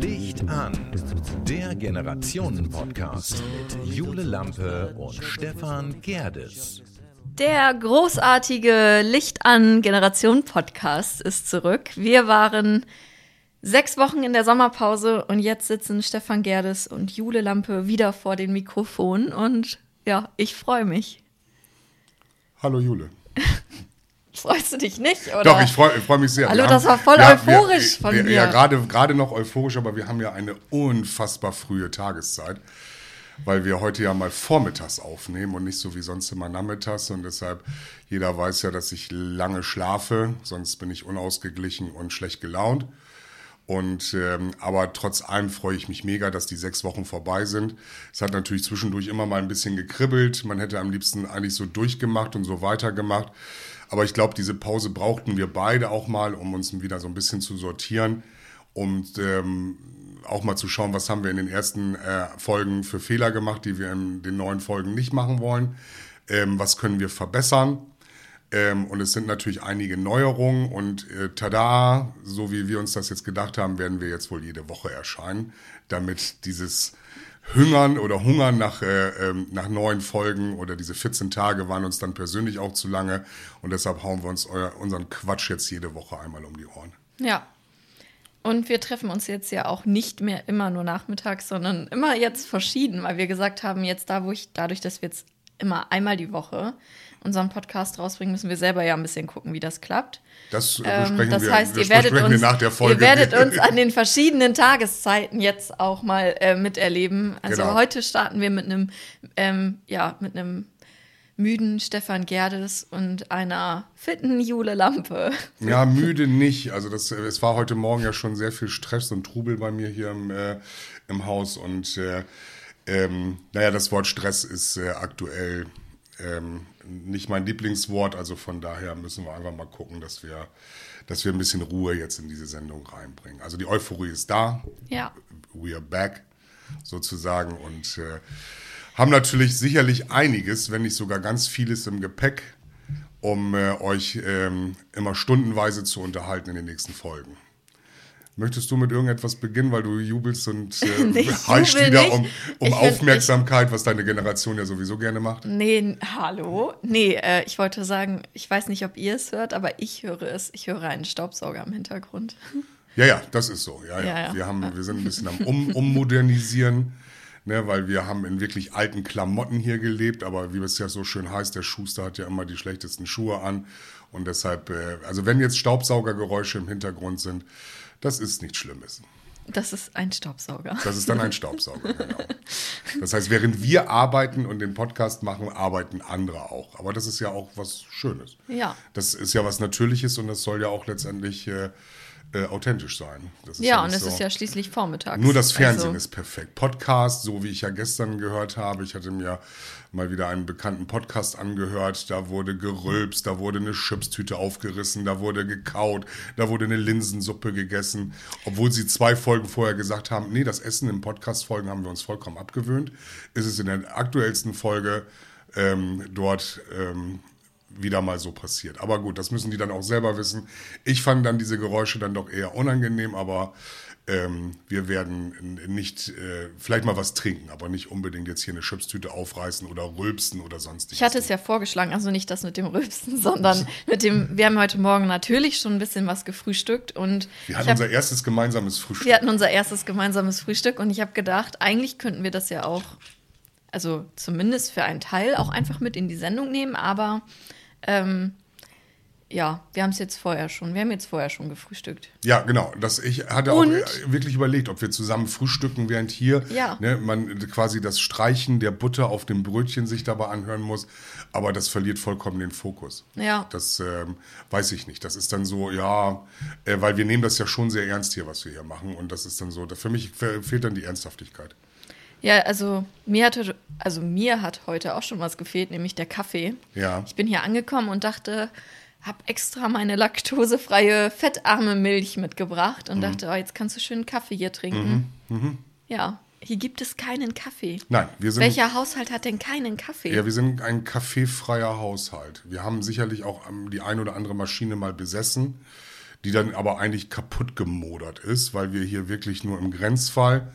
Licht an, der Generationen-Podcast mit Jule Lampe und Stefan Gerdes. Der großartige Licht an Generation Podcast ist zurück. Wir waren sechs Wochen in der Sommerpause und jetzt sitzen Stefan Gerdes und Jule Lampe wieder vor den Mikrofonen und ja, ich freue mich. Hallo Jule. Freust du dich nicht? Oder? Doch, ich freue freu mich sehr. Hallo, Wir das haben- war voll ja, euphorisch wir, von wir, mir. Ja, gerade gerade noch euphorisch, aber wir haben ja eine unfassbar frühe Tageszeit, weil wir heute ja mal vormittags aufnehmen und nicht so wie sonst immer nachmittags. Und deshalb, jeder weiß ja, dass ich lange schlafe, sonst bin ich unausgeglichen und schlecht gelaunt. Und ähm, aber trotz allem freue ich mich mega, dass die sechs Wochen vorbei sind. Es hat natürlich zwischendurch immer mal ein bisschen gekribbelt. Man hätte am liebsten eigentlich so durchgemacht und so weitergemacht. Aber ich glaube, diese Pause brauchten wir beide auch mal, um uns wieder so ein bisschen zu sortieren und ähm, auch mal zu schauen, was haben wir in den ersten äh, Folgen für Fehler gemacht, die wir in den neuen Folgen nicht machen wollen. Ähm, was können wir verbessern? Ähm, und es sind natürlich einige Neuerungen und äh, tada, so wie wir uns das jetzt gedacht haben, werden wir jetzt wohl jede Woche erscheinen, damit dieses Hungern oder Hungern nach, äh, ähm, nach neuen Folgen oder diese 14 Tage waren uns dann persönlich auch zu lange und deshalb hauen wir uns euer, unseren Quatsch jetzt jede Woche einmal um die Ohren. Ja. Und wir treffen uns jetzt ja auch nicht mehr immer nur nachmittags, sondern immer jetzt verschieden, weil wir gesagt haben, jetzt da, wo ich, dadurch, dass wir jetzt immer einmal die Woche unseren Podcast rausbringen, müssen wir selber ja ein bisschen gucken, wie das klappt. Das äh, Ähm, besprechen das wir, heißt, das ihr werdet, uns, nach der Folge. ihr werdet uns an den verschiedenen Tageszeiten jetzt auch mal äh, miterleben. Also Genau. heute starten wir mit einem, ähm, ja, mit einem müden Stefan Gerdes und einer fitten Jule Lampe. Ja, müde nicht. Also das, es war heute Morgen ja schon sehr viel Stress und Trubel bei mir hier im, äh, im Haus. Und äh, ähm, naja, das Wort Stress ist äh, aktuell ähm, nicht mein Lieblingswort. Also von daher müssen wir einfach mal gucken, dass wir, dass wir ein bisschen Ruhe jetzt in diese Sendung reinbringen. Also die Euphorie ist da. Ja. We are back sozusagen und äh, haben natürlich sicherlich einiges, wenn nicht sogar ganz vieles im Gepäck, um äh, euch ähm, immer stundenweise zu unterhalten in den nächsten Folgen. Möchtest du mit irgendetwas beginnen, weil du jubelst und äh, jubel wieder nicht. um, um Aufmerksamkeit, was deine Generation ja sowieso gerne macht? Nee, hallo? Nee, äh, ich wollte sagen, ich weiß nicht, ob ihr es hört, aber ich höre es. Ich höre einen Staubsauger im Hintergrund. Ja, ja, das ist so. Ja, ja. Ja, ja. Wir, haben, wir sind ein bisschen am um, Ummodernisieren, ne, weil wir haben in wirklich alten Klamotten hier gelebt, aber wie es ja so schön heißt, der Schuster hat ja immer die schlechtesten Schuhe an. Und deshalb, äh, also wenn jetzt Staubsaugergeräusche im Hintergrund sind, das ist nichts Schlimmes. Das ist ein Staubsauger. Das ist dann ein Staubsauger, genau. Das heißt, während wir arbeiten und den Podcast machen, arbeiten andere auch. Aber das ist ja auch was Schönes. Ja. Das ist ja was Natürliches und das soll ja auch letztendlich äh, äh, authentisch sein. Ja, nicht und es so- ist ja schließlich vormittags. nur das Fernsehen Also, ist perfekt. Podcast, so wie ich ja gestern gehört habe. Ich hatte mir mal wieder einen bekannten Podcast angehört. Da wurde gerülpst, da wurde eine Chipstüte aufgerissen, da wurde gekaut, da wurde eine Linsensuppe gegessen. Obwohl sie zwei Folgen vorher gesagt haben, nee, das Essen in Podcast-Folgen haben wir uns vollkommen abgewöhnt. Ist es in der aktuellsten Folge ähm, dort ähm, wieder mal so passiert. Aber gut, das müssen die dann auch selber wissen. Ich fand dann diese Geräusche dann doch eher unangenehm, aber ähm, wir werden nicht, äh, vielleicht mal was trinken, aber nicht unbedingt jetzt hier eine Chipstüte aufreißen oder rülpsen oder sonstiges. Ich hatte es ja vorgeschlagen, also nicht das mit dem Rülpsen, sondern mit dem, wir haben heute Morgen natürlich schon ein bisschen was gefrühstückt und wir hatten hab, unser erstes gemeinsames Frühstück. wir hatten unser erstes gemeinsames Frühstück und ich habe gedacht, eigentlich könnten wir das ja auch, also zumindest für einen Teil, auch einfach mit in die Sendung nehmen, aber ähm, ja, wir haben es jetzt vorher schon, wir haben jetzt vorher schon gefrühstückt. Ja, genau. Das, ich hatte Und? auch wirklich überlegt, ob wir zusammen frühstücken, während hier Ja. ne, man quasi das Streichen der Butter auf dem Brötchen sich dabei anhören muss. Aber das verliert vollkommen den Fokus. Ja. Das ähm, weiß ich nicht. Das ist dann so, ja, äh, weil wir nehmen das ja schon sehr ernst hier, was wir hier machen. Und das ist dann so, da, für mich fe- fehlt dann die Ernsthaftigkeit. Ja, also mir hatte, also mir hat heute auch schon was gefehlt, nämlich der Kaffee. Ja. Ich bin hier angekommen und dachte, habe extra meine laktosefreie, fettarme Milch mitgebracht Mhm. und dachte, oh, jetzt kannst du schön Kaffee hier trinken. Ja. Hier gibt es keinen Kaffee. Nein, wir sind. Welcher Haushalt hat denn keinen Kaffee? Ja, wir sind ein kaffeefreier Haushalt. Wir haben sicherlich auch ähm, die ein oder andere Maschine mal besessen, die dann aber eigentlich kaputt gemodert ist, weil wir hier wirklich nur im Grenzfall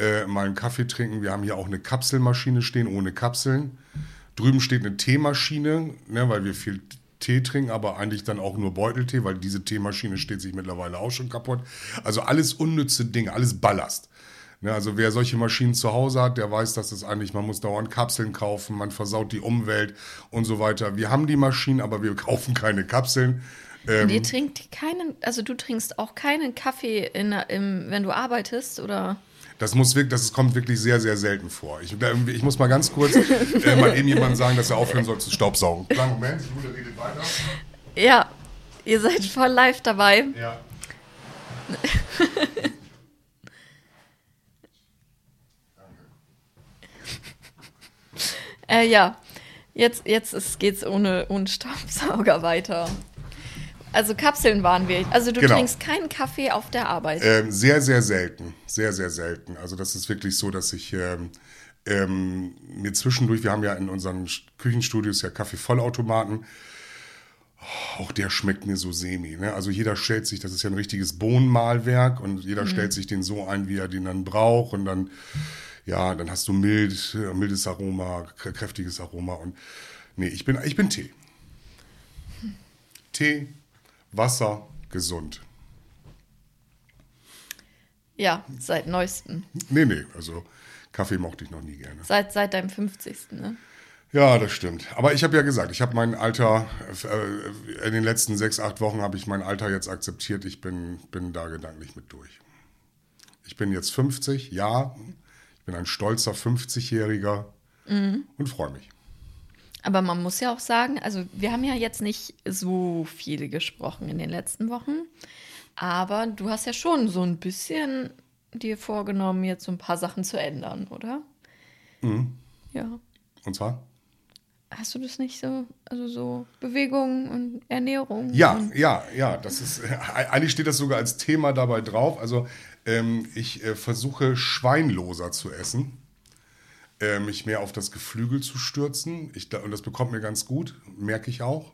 äh, mal einen Kaffee trinken. Wir haben hier auch eine Kapselmaschine stehen, ohne Kapseln. Drüben steht eine Teemaschine, ne, weil wir viel Tee trinken, aber eigentlich dann auch nur Beuteltee, weil diese Teemaschine steht sich mittlerweile auch schon kaputt. Also alles unnütze Dinge, alles Ballast. Ne, also wer solche Maschinen zu Hause hat, der weiß, dass es eigentlich, man muss dauernd Kapseln kaufen, man versaut die Umwelt und so weiter. Wir haben die Maschinen, aber wir kaufen keine Kapseln. Ähm, Und ihr trinkt keinen, also du trinkst auch keinen Kaffee, in, im, wenn du arbeitest, oder? Das muss wirklich, das kommt wirklich sehr, sehr selten vor. Ich, ich muss mal ganz kurz äh, mal eben jemandem sagen, dass er aufhören soll zu staubsaugen. Kleinen Moment, Jule redet weiter. Ja, ihr seid voll live dabei. Ja. Äh, ja, jetzt, jetzt ist, geht's ohne, ohne Staubsauger weiter. Also Kapseln waren wir. Also du Genau. trinkst keinen Kaffee auf der Arbeit. Ähm, sehr, sehr selten. Sehr, sehr selten. Also das ist wirklich so, dass ich ähm, ähm, mir zwischendurch, wir haben ja in unseren Küchenstudios ja Kaffeevollautomaten. Auch der schmeckt mir so semi. Ne? Also jeder stellt sich, das ist ja ein richtiges Bohnenmahlwerk und jeder stellt sich den so ein, wie er den dann braucht und dann, ja, dann hast du mild, äh, mildes Aroma, krä- kräftiges Aroma und nee, ich bin, ich bin Tee. Tee, Wasser, gesund. ja, seit neuestem. Nee, nee, also Kaffee mochte ich noch nie gerne. Seit, seit deinem 50. Ne? Ja, das stimmt. Aber ich habe ja gesagt, ich habe mein Alter, äh, in den letzten sechs, acht Wochen habe ich mein Alter jetzt akzeptiert. Ich bin, bin da gedanklich mit durch. Ich bin jetzt 50, ja. Ich bin ein stolzer 50-Jähriger und freue mich. Aber man muss ja auch sagen, also wir haben ja jetzt nicht so viele gesprochen in den letzten Wochen, aber du hast ja schon so ein bisschen dir vorgenommen, jetzt so ein paar Sachen zu ändern, oder? Ja. Und zwar? Hast du das nicht so, also so Bewegung und Ernährung? Ja, und, ja, ja. Das ist äh, eigentlich steht das sogar als Thema dabei drauf. Also ähm, ich äh, versuche schweinloser zu essen, äh, mich mehr auf das Geflügel zu stürzen. Ich, und das bekommt mir ganz gut, merke ich auch.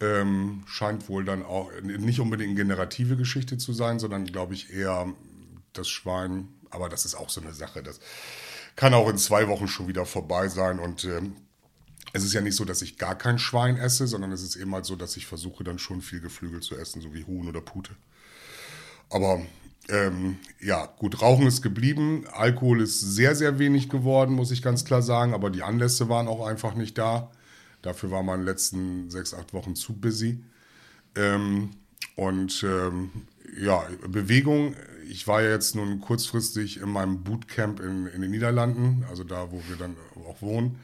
Ähm, scheint wohl dann auch nicht unbedingt eine generative Geschichte zu sein, sondern glaube ich eher das Schwein. Aber das ist auch so eine Sache. Das kann auch in zwei Wochen schon wieder vorbei sein und ähm, es ist ja nicht so, dass ich gar kein Schwein esse, sondern es ist eben halt so, dass ich versuche dann schon viel Geflügel zu essen, so wie Huhn oder Pute. Aber ähm, ja, gut, Rauchen ist geblieben. Alkohol ist sehr, sehr wenig geworden, muss ich ganz klar sagen. Aber die Anlässe waren auch einfach nicht da. Dafür war man in den letzten sechs, acht Wochen zu busy. Ähm, und ähm, ja, Bewegung. Ich war ja jetzt nun kurzfristig in meinem Bootcamp in, in den Niederlanden, also da, wo wir dann auch wohnen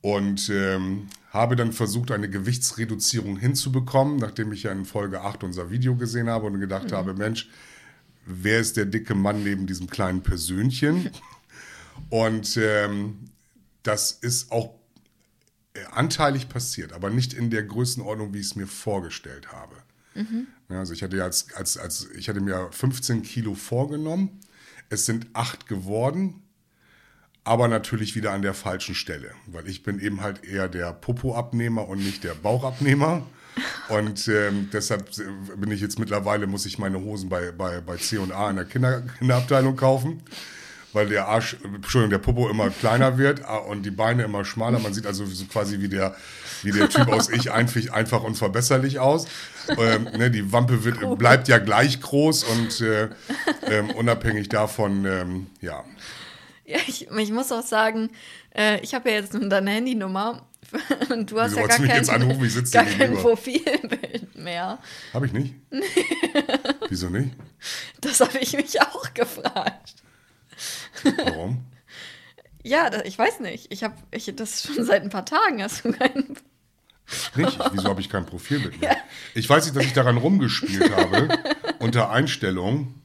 und ähm, habe dann versucht, eine Gewichtsreduzierung hinzubekommen, nachdem ich ja in Folge 8 unser Video gesehen habe und gedacht habe, Mensch, wer ist der dicke Mann neben diesem kleinen Persönchen? Und ähm, das ist auch äh, anteilig passiert, aber nicht in der Größenordnung, wie ich es mir vorgestellt habe. Ja, also ich hatte ja als, als, als ich hatte mir 15 Kilo vorgenommen, es sind 8 geworden, aber natürlich wieder an der falschen Stelle, weil ich bin eben halt eher der Popo-Abnehmer und nicht der Bauchabnehmer. Und ähm, deshalb bin ich jetzt mittlerweile, muss ich meine Hosen bei, bei, bei C&A in der Kinder, Kinderabteilung kaufen, weil der Arsch, Entschuldigung, der Popo immer kleiner wird ah, und die Beine immer schmaler. Man sieht also so quasi wie der, wie der Typ aus Ich einfach, einfach unverbesserlich aus. Ähm, ne, die Wampe wird, bleibt ja gleich groß und äh, ähm, unabhängig davon, ähm, ja, Ja, ich, ich muss auch sagen, äh, ich habe ja jetzt deine Handynummer und du hast Wieso ja gar kein, jetzt anrufen? Ich sitze gar kein. Profilbild mehr. Habe ich nicht? Wieso nicht? Das habe ich mich auch gefragt. Warum? Ja, das, ich weiß nicht. Ich habe ich, das schon seit ein paar Tagen. Hast du keinen. Nicht? Wieso habe ich kein Profilbild mehr? Ich weiß nicht, dass ich daran rumgespielt habe, unter Einstellung.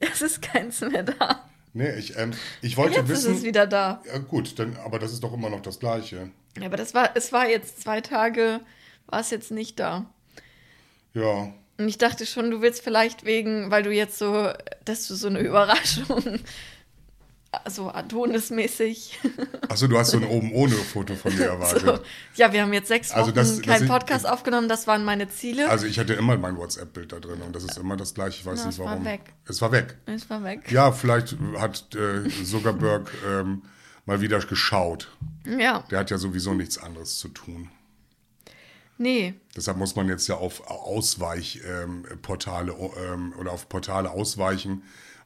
Es ist keins mehr da. Nee, ich, ähm, ich wollte Jetzt ist wissen. es wieder da. Ja, gut, dann, aber das ist doch immer noch das Gleiche. Ja, aber das war, es war jetzt zwei Tage, war es jetzt nicht da. Ja. Und ich dachte schon, du willst vielleicht wegen, weil du jetzt so, dass du so eine Überraschung so Adonis-mäßig. Achso, du hast so ein oben ohne Foto von mir erwartet. So. Ja, wir haben jetzt sechs Wochen Also das- das keinen ich- Podcast aufgenommen, das waren meine Ziele. Also ich hatte immer mein WhatsApp-Bild da drin und das ist immer das gleiche. Ich weiß Na, nicht es war warum. weg. Es war weg. es war weg. Ja, vielleicht hat äh, Zuckerberg ähm, mal wieder geschaut. Ja, Der hat ja sowieso nichts anderes zu tun. nee. Deshalb muss man jetzt ja auf Ausweichportale ähm, ähm, oder auf Portale ausweichen,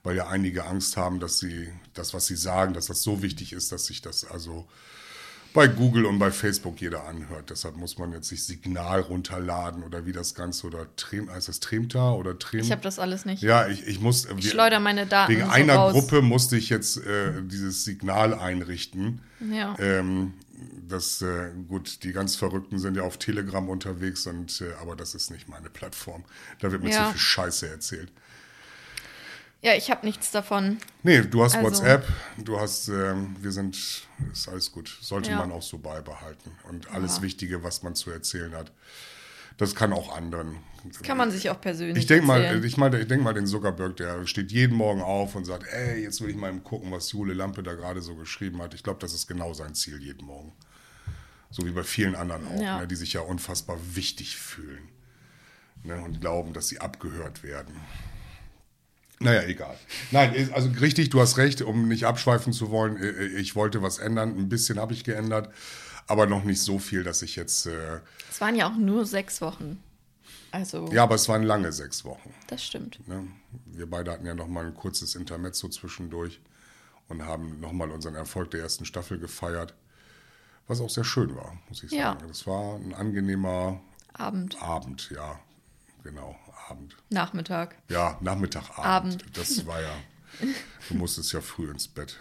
weil ja einige Angst haben, dass sie das, was sie sagen, dass das so wichtig ist, dass sich das also bei Google und bei Facebook jeder anhört. Deshalb muss man jetzt sich Signal runterladen oder wie das Ganze oder Trem, heißt das Tremta oder Trem? Ich habe das alles nicht. ja, ich, ich muss. Ich schleuder meine Daten Wegen so einer raus. Gruppe musste ich jetzt äh, dieses Signal einrichten. Ja. Ähm, das, äh, gut, die ganz Verrückten sind ja auf Telegram unterwegs, und, äh, aber das ist nicht meine Plattform. Da wird mir Ja. zu viel Scheiße erzählt. Ja, ich habe nichts davon. Nee, du hast Also- WhatsApp, du hast, ähm, wir sind, ist alles gut. Sollte Ja. man auch so beibehalten. Und alles Wichtige, was man zu erzählen hat, das kann auch anderen. Das kann man sich auch persönlich Ich denke mal, erzählen. ich meine, ich denk mal, den Zuckerberg, der steht jeden Morgen auf und sagt, ey, jetzt will ich mal gucken, was Jule Lampe da gerade so geschrieben hat. Ich glaube, das ist genau sein Ziel jeden Morgen. So wie bei vielen anderen auch, Ja. ne, die sich ja unfassbar wichtig fühlen ne, und glauben, dass sie abgehört werden. Naja, egal. Nein, also richtig, du hast recht, um nicht abschweifen zu wollen. äh, Ich wollte was ändern. Ein bisschen habe ich geändert, aber noch nicht so viel, dass ich jetzt. Äh, Es waren ja auch nur sechs Wochen. Also, ja, aber es waren lange sechs Wochen. das stimmt. Ne? Wir beide hatten ja noch mal ein kurzes Intermezzo zwischendurch und haben noch mal unseren Erfolg der ersten Staffel gefeiert, was auch sehr schön war, muss ich Ja. sagen. Es war ein angenehmer Abend, Abend, ja, genau, Abend. Nachmittag. Ja, Nachmittag, Abend. Abend. Das war ja, du musstest ja früh ins Bett.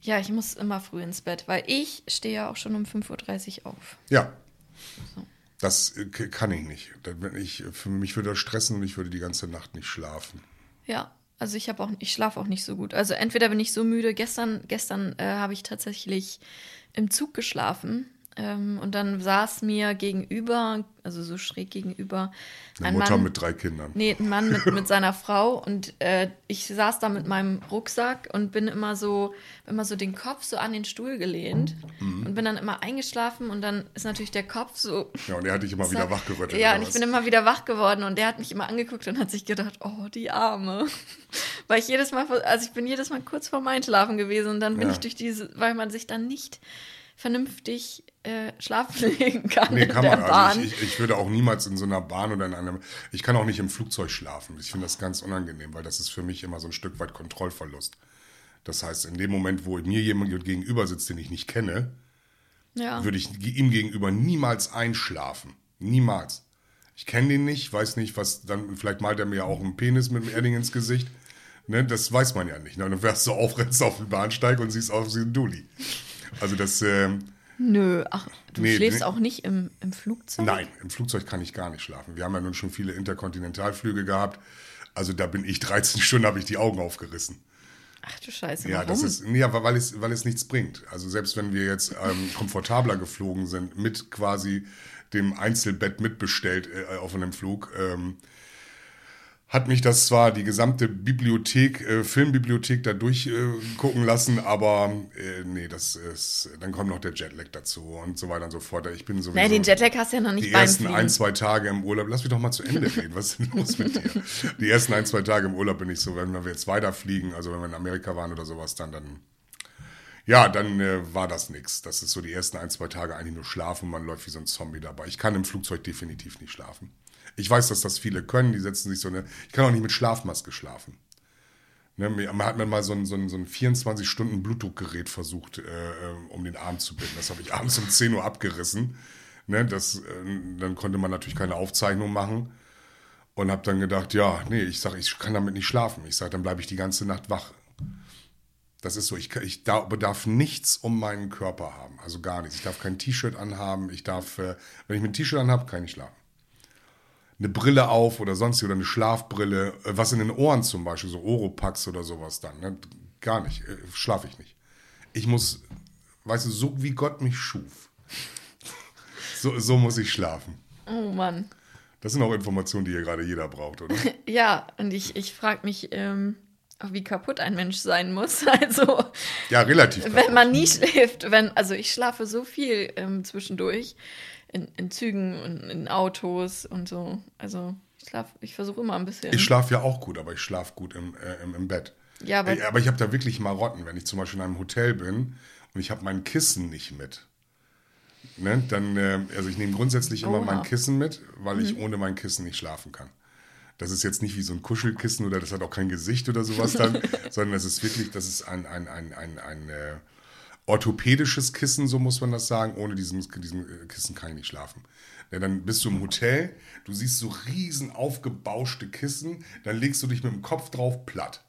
Ja, ich muss immer früh ins Bett, weil ich stehe ja auch schon um 5.30 Uhr auf. Ja, das äh, kann ich nicht. Ich, für mich würde das stressen und ich würde die ganze Nacht nicht schlafen. Ja, also ich habe auch, ich schlafe auch nicht so gut. Also entweder bin ich so müde. Gestern, gestern äh, habe ich tatsächlich im Zug geschlafen. Ähm, und dann saß mir gegenüber, also so schräg gegenüber, Eine ein Mutter Mann. mit drei Kindern. Nee, ein Mann mit, mit seiner Frau und äh, ich saß da mit meinem Rucksack und bin immer so, immer so den Kopf so an den Stuhl gelehnt Mhm. und bin dann immer eingeschlafen und dann ist natürlich der Kopf so. Ja, und er hat dich immer wieder wachgerüttelt. Ja, und ich bin immer wieder wach geworden und der hat mich immer angeguckt und hat sich gedacht, oh, die Arme. Weil ich jedes Mal, also ich bin jedes Mal kurz vorm Einschlafen gewesen und dann bin Ja. ich durch diese, weil man sich dann nicht vernünftig äh, schlafen legen kann Nee, in kann der man. Bahn. Also ich, ich, ich würde auch niemals in so einer Bahn oder in einem. Ich kann auch nicht im Flugzeug schlafen. Ich finde das ganz unangenehm, weil das ist für mich immer so ein Stück weit Kontrollverlust. Das heißt, in dem Moment, wo mir jemand gegenüber sitzt, den ich nicht kenne, ja. würde ich ihm gegenüber niemals einschlafen. Niemals. Ich kenne den nicht, weiß nicht, was dann, vielleicht malt er mir auch einen Penis mit dem Edding ins Gesicht. Ne, das weiß man ja nicht. Ne? Dann wärst du aufrennst auf den Bahnsteig und siehst aus wie ein Dulli. Also das, ähm, Nö, ach, du Nee, schläfst nee. auch nicht im, im Flugzeug? Nein, im Flugzeug kann ich gar nicht schlafen. Wir haben ja nun schon viele Interkontinentalflüge gehabt. Also da bin ich 13 Stunden, habe ich die Augen aufgerissen. Ach du Scheiße, Ja, warum? das ist, aber weil es, weil es nichts bringt. Also selbst wenn wir jetzt ähm, komfortabler geflogen sind, mit quasi dem Einzelbett mitbestellt äh, auf einem Flug, ähm, hat mich das zwar die gesamte Bibliothek, äh, Filmbibliothek da durchgucken lassen, aber äh, nee, das ist, dann kommt noch der Jetlag dazu und so weiter und so fort. Ich bin sowieso Nee, den Jetlag hast du ja noch nicht die ersten Fliegen. ein, zwei Tage im Urlaub, lass mich doch mal zu Ende reden, was ist denn los mit dir? Die ersten ein, zwei Tage im Urlaub bin ich so, wenn wir jetzt weiterfliegen, also wenn wir in Amerika waren oder sowas, dann, dann ja, dann äh, war das nichts. Das ist so die ersten ein, zwei Tage eigentlich nur schlafen und man läuft wie so ein Zombie dabei. Ich kann im Flugzeug definitiv nicht schlafen. Ich weiß, dass das viele können, die setzen sich so eine, ich kann auch nicht mit Schlafmaske schlafen. Ne, man hat mir mal so ein, so ein, so ein 24-Stunden-Blutdruckgerät versucht, äh, äh, um den Arm zu binden. Das habe ich abends um 10 Uhr abgerissen. Ne, das, äh, dann konnte man natürlich keine Aufzeichnung machen. Und habe dann gedacht, ja, nee, ich sage, ich kann damit nicht schlafen. Ich sage, dann bleibe ich die ganze Nacht wach. Das ist so, ich, ich da- bedarf nichts um meinen Körper haben. Also gar nichts. Ich darf kein T-Shirt anhaben. Ich darf, äh, wenn ich mir ein T-Shirt anhabe, kann ich schlafen eine Brille auf oder sonst oder eine Schlafbrille, äh, was in den Ohren zum Beispiel, so Oropax oder sowas dann, ne? gar nicht, äh, schlafe ich nicht. Ich muss, weißt du, so wie Gott mich schuf, so, so muss ich schlafen. Oh Mann. Das sind auch Informationen, die hier gerade jeder braucht, oder? Ja, und ich, ich frage mich, ähm, wie kaputt ein Mensch sein muss. Also, Ja, relativ. wenn man nie schläft, wenn, also ich schlafe so viel ähm, zwischendurch in, in Zügen und in Autos und so. Also, ich schlafe, ich versuche immer ein bisschen. Ich schlafe ja auch gut, aber ich schlafe gut im, äh, im, im Bett. Ja, aber- Äh, aber ich habe da wirklich Marotten, wenn ich zum Beispiel in einem Hotel bin und ich habe mein Kissen nicht mit. Ne? Dann, äh, also ich nehme grundsätzlich immer Oha. mein Kissen mit, weil ich ohne mein Kissen nicht schlafen kann. Das ist jetzt nicht wie so ein Kuschelkissen oder das hat auch kein Gesicht oder sowas dann, sondern das ist wirklich, das ist ein, ein, ein, ein, ein äh, orthopädisches Kissen, so muss man das sagen. Ohne diesem, diesem äh, Kissen kann ich nicht schlafen. Ja, dann bist du im Hotel, du siehst so riesen aufgebauschte Kissen, dann legst du dich mit dem Kopf drauf platt.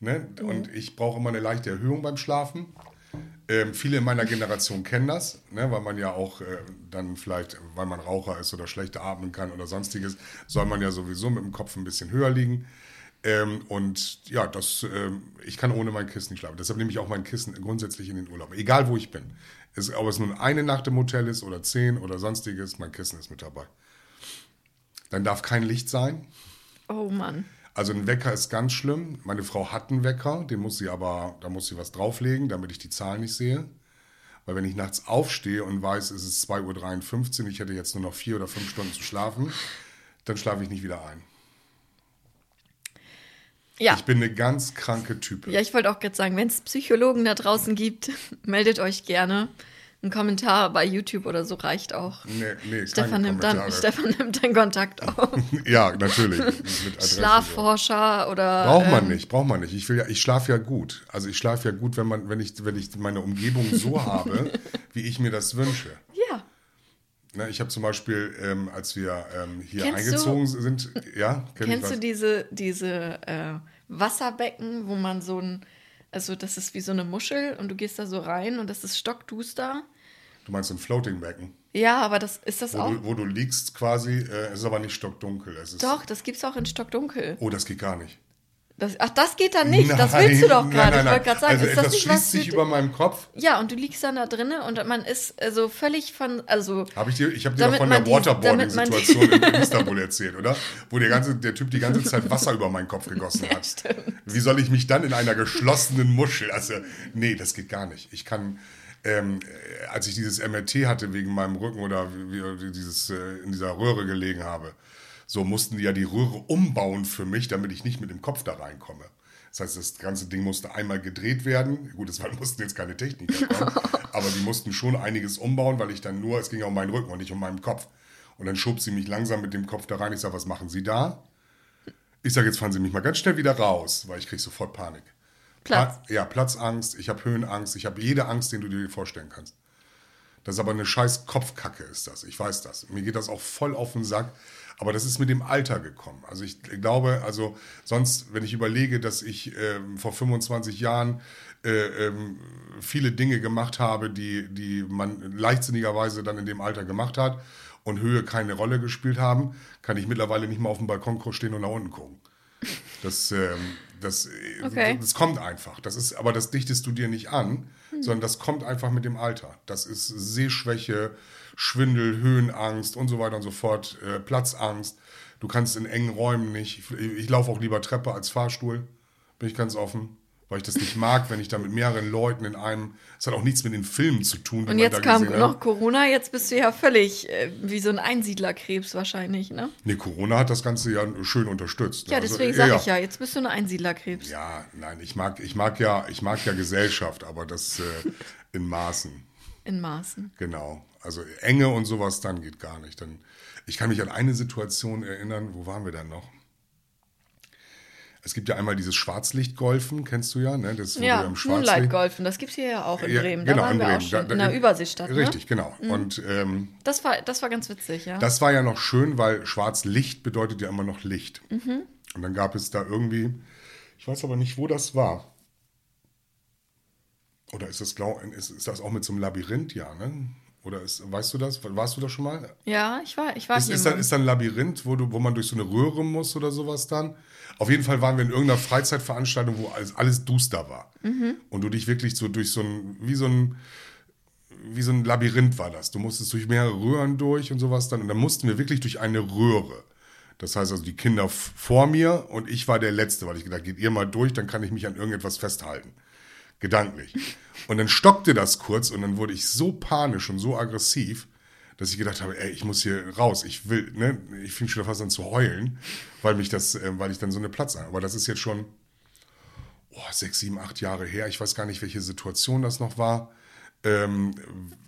Ne? Und ich brauche immer eine leichte Erhöhung beim Schlafen. Ähm, viele in meiner Generation kennen das, ne, weil man ja auch äh, dann vielleicht, weil man Raucher ist oder schlechter atmen kann oder sonstiges, soll man ja sowieso mit dem Kopf ein bisschen höher liegen. Ähm, und ja, das, ähm, ich kann ohne mein Kissen nicht schlafen. Deshalb nehme ich auch mein Kissen grundsätzlich in den Urlaub. Egal wo ich bin. Es, ob es nun eine Nacht im Hotel ist oder zehn oder sonstiges, mein Kissen ist mit dabei. Dann darf kein Licht sein. oh Mann. Also ein Wecker ist ganz schlimm. Meine Frau hat einen Wecker, den muss sie aber, da muss sie was drauflegen, damit ich die Zahlen nicht sehe. Weil wenn ich nachts aufstehe und weiß, es ist 2.53 Uhr, ich hätte jetzt nur noch vier oder fünf Stunden zu schlafen, dann schlafe ich nicht wieder ein. Ja. Ich bin eine ganz kranke Type. Ja, ich wollte auch gerade sagen, wenn es Psychologen da draußen gibt, meldet euch gerne. Ein Kommentar bei YouTube oder so reicht auch. Nee, nee, Stefan nimmt, dann. Stefan nimmt dann Kontakt auf. Ja, natürlich. Adresse so. Schlafforscher oder. Braucht man ähm, nicht, braucht man nicht. Ich will ja, ich schlafe ja gut. Also ich schlafe ja gut, wenn man, wenn ich, wenn ich meine Umgebung so habe, wie ich mir das wünsche. Ne, ich habe zum Beispiel, ähm, als wir ähm, hier Kennst du- eingezogen sind, ja, kenn Kennst du diese, diese äh, Wasserbecken, wo man so ein. Also, das ist wie so eine Muschel und du gehst da so rein und das ist stockduster. Du meinst so ein Floating Becken, Ja, aber das ist das wo, auch. du, wo du liegst quasi, äh, es ist aber nicht stockdunkel. Es ist, Doch, das gibt's auch in Stockdunkel. Oh, das geht gar nicht. Das, ach, das geht dann nicht. das willst du doch Nein, gerade. nein, Ich nein. wollte gerade sagen, also ist das nicht schließt was sich über meinem Kopf. Ja, und du liegst dann da drinnen und man ist also völlig von, also Hab ich dir, ich habe dir doch von der Waterboarding-Situation in Istanbul erzählt, oder? Wo der, ganze, der Typ die ganze Zeit Wasser über meinen Kopf gegossen hat. stimmt. Wie soll ich mich dann in einer geschlossenen Muschel, also, nee, das geht gar nicht. Ich kann, ähm, äh, als ich dieses MRT hatte wegen meinem Rücken oder wie, wie dieses, äh, in dieser Röhre gelegen habe, so mussten die ja die Röhre umbauen für mich, damit ich nicht mit dem Kopf da reinkomme. Das heißt, das ganze Ding musste einmal gedreht werden. Gut, es mussten jetzt keine Techniker kommen, aber die mussten schon einiges umbauen, weil ich dann nur, es ging ja um meinen Rücken und nicht um meinen Kopf. Und dann schob sie mich langsam mit dem Kopf da rein. Ich sage, was machen Sie da? Ich sage, jetzt fahren Sie mich mal ganz schnell wieder raus, weil ich kriege sofort Panik. Platz. Pa ja, Platzangst, ich habe Höhenangst, ich habe jede Angst, den du dir vorstellen kannst. Das ist aber eine scheiß Kopfkacke, ist das. Ich weiß das. Mir geht das auch voll auf den Sack. Aber das ist mit dem Alter gekommen. Also ich glaube, also sonst, wenn ich überlege, dass ich ähm, vor 25 Jahren äh, ähm, viele Dinge gemacht habe, die, die man leichtsinnigerweise dann in dem Alter gemacht hat und Höhe keine Rolle gespielt haben, kann ich mittlerweile nicht mal auf dem Balkon stehen und nach unten gucken. Das, ähm, das, äh, Okay. das kommt einfach. Das ist, aber das dichtest du dir nicht an, sondern das kommt einfach mit dem Alter. Das ist Sehschwäche, Schwindel, Höhenangst und so weiter und so fort, äh, Platzangst. Du kannst in engen Räumen nicht. Ich, ich laufe auch lieber Treppe als Fahrstuhl, bin ich ganz offen. Weil ich das nicht mag, wenn ich da mit mehreren Leuten in einem. Es hat auch nichts mit den Filmen zu tun. Und jetzt kam gesehen noch. Corona, jetzt bist du ja völlig äh, wie so ein Einsiedlerkrebs wahrscheinlich, ne? Nee, Corona hat das Ganze ja schön unterstützt. Ja, Also, deswegen sage ich ja, jetzt bist du ein Einsiedlerkrebs. Ja, nein, ich mag, ich mag ja, ich mag ja Gesellschaft, aber das äh, in Maßen. In Maßen. Genau. Also Enge und sowas dann geht gar nicht. Dann, ich kann mich an eine Situation erinnern, wo waren wir dann noch? Es gibt ja einmal dieses Schwarzlichtgolfen, kennst du ja, ne? Das, Ja, im Moonlight Golfen, das gibt's hier ja auch in Ja, Bremen. genau, da waren in wir Bremen. auch schon, Da- da- in der Überseestadt, Richtig, ne? genau. Und ähm, Das war, das war ganz witzig, ja. das war ja noch schön, weil Schwarzlicht bedeutet ja immer noch Licht. Mhm. Und dann gab es da irgendwie, ich weiß aber nicht, wo das war. Oder ist das, glaub, ist, ist das auch mit so einem Labyrinth, ja, ne? Oder ist, weißt du das? Warst du da schon mal? ja, ich war, ich war Ist, hier ist, dann, ist dann ein Labyrinth, wo, du, wo man durch so eine Röhre muss oder sowas dann? Auf jeden Fall waren wir in irgendeiner Freizeitveranstaltung, wo alles, alles duster war. Mhm. Und du dich wirklich so durch so ein, wie so ein, wie so ein Labyrinth war das. Du musstest durch mehrere Röhren durch und sowas dann. Und dann mussten wir wirklich durch eine Röhre. Das heißt also die Kinder vor mir und ich war der Letzte, weil ich gedacht, geht ihr mal durch, dann kann ich mich an irgendetwas festhalten. Gedanklich. Und dann stockte das kurz und dann wurde ich so panisch und so aggressiv, dass ich gedacht habe, ey, ich muss hier raus. Ich will, ne, ich fing schon fast an zu heulen, weil mich das, äh, weil ich dann so eine Platz Aber das ist jetzt schon oh, sechs, sieben, acht Jahre her. Ich weiß gar nicht, welche Situation das noch war. Ähm,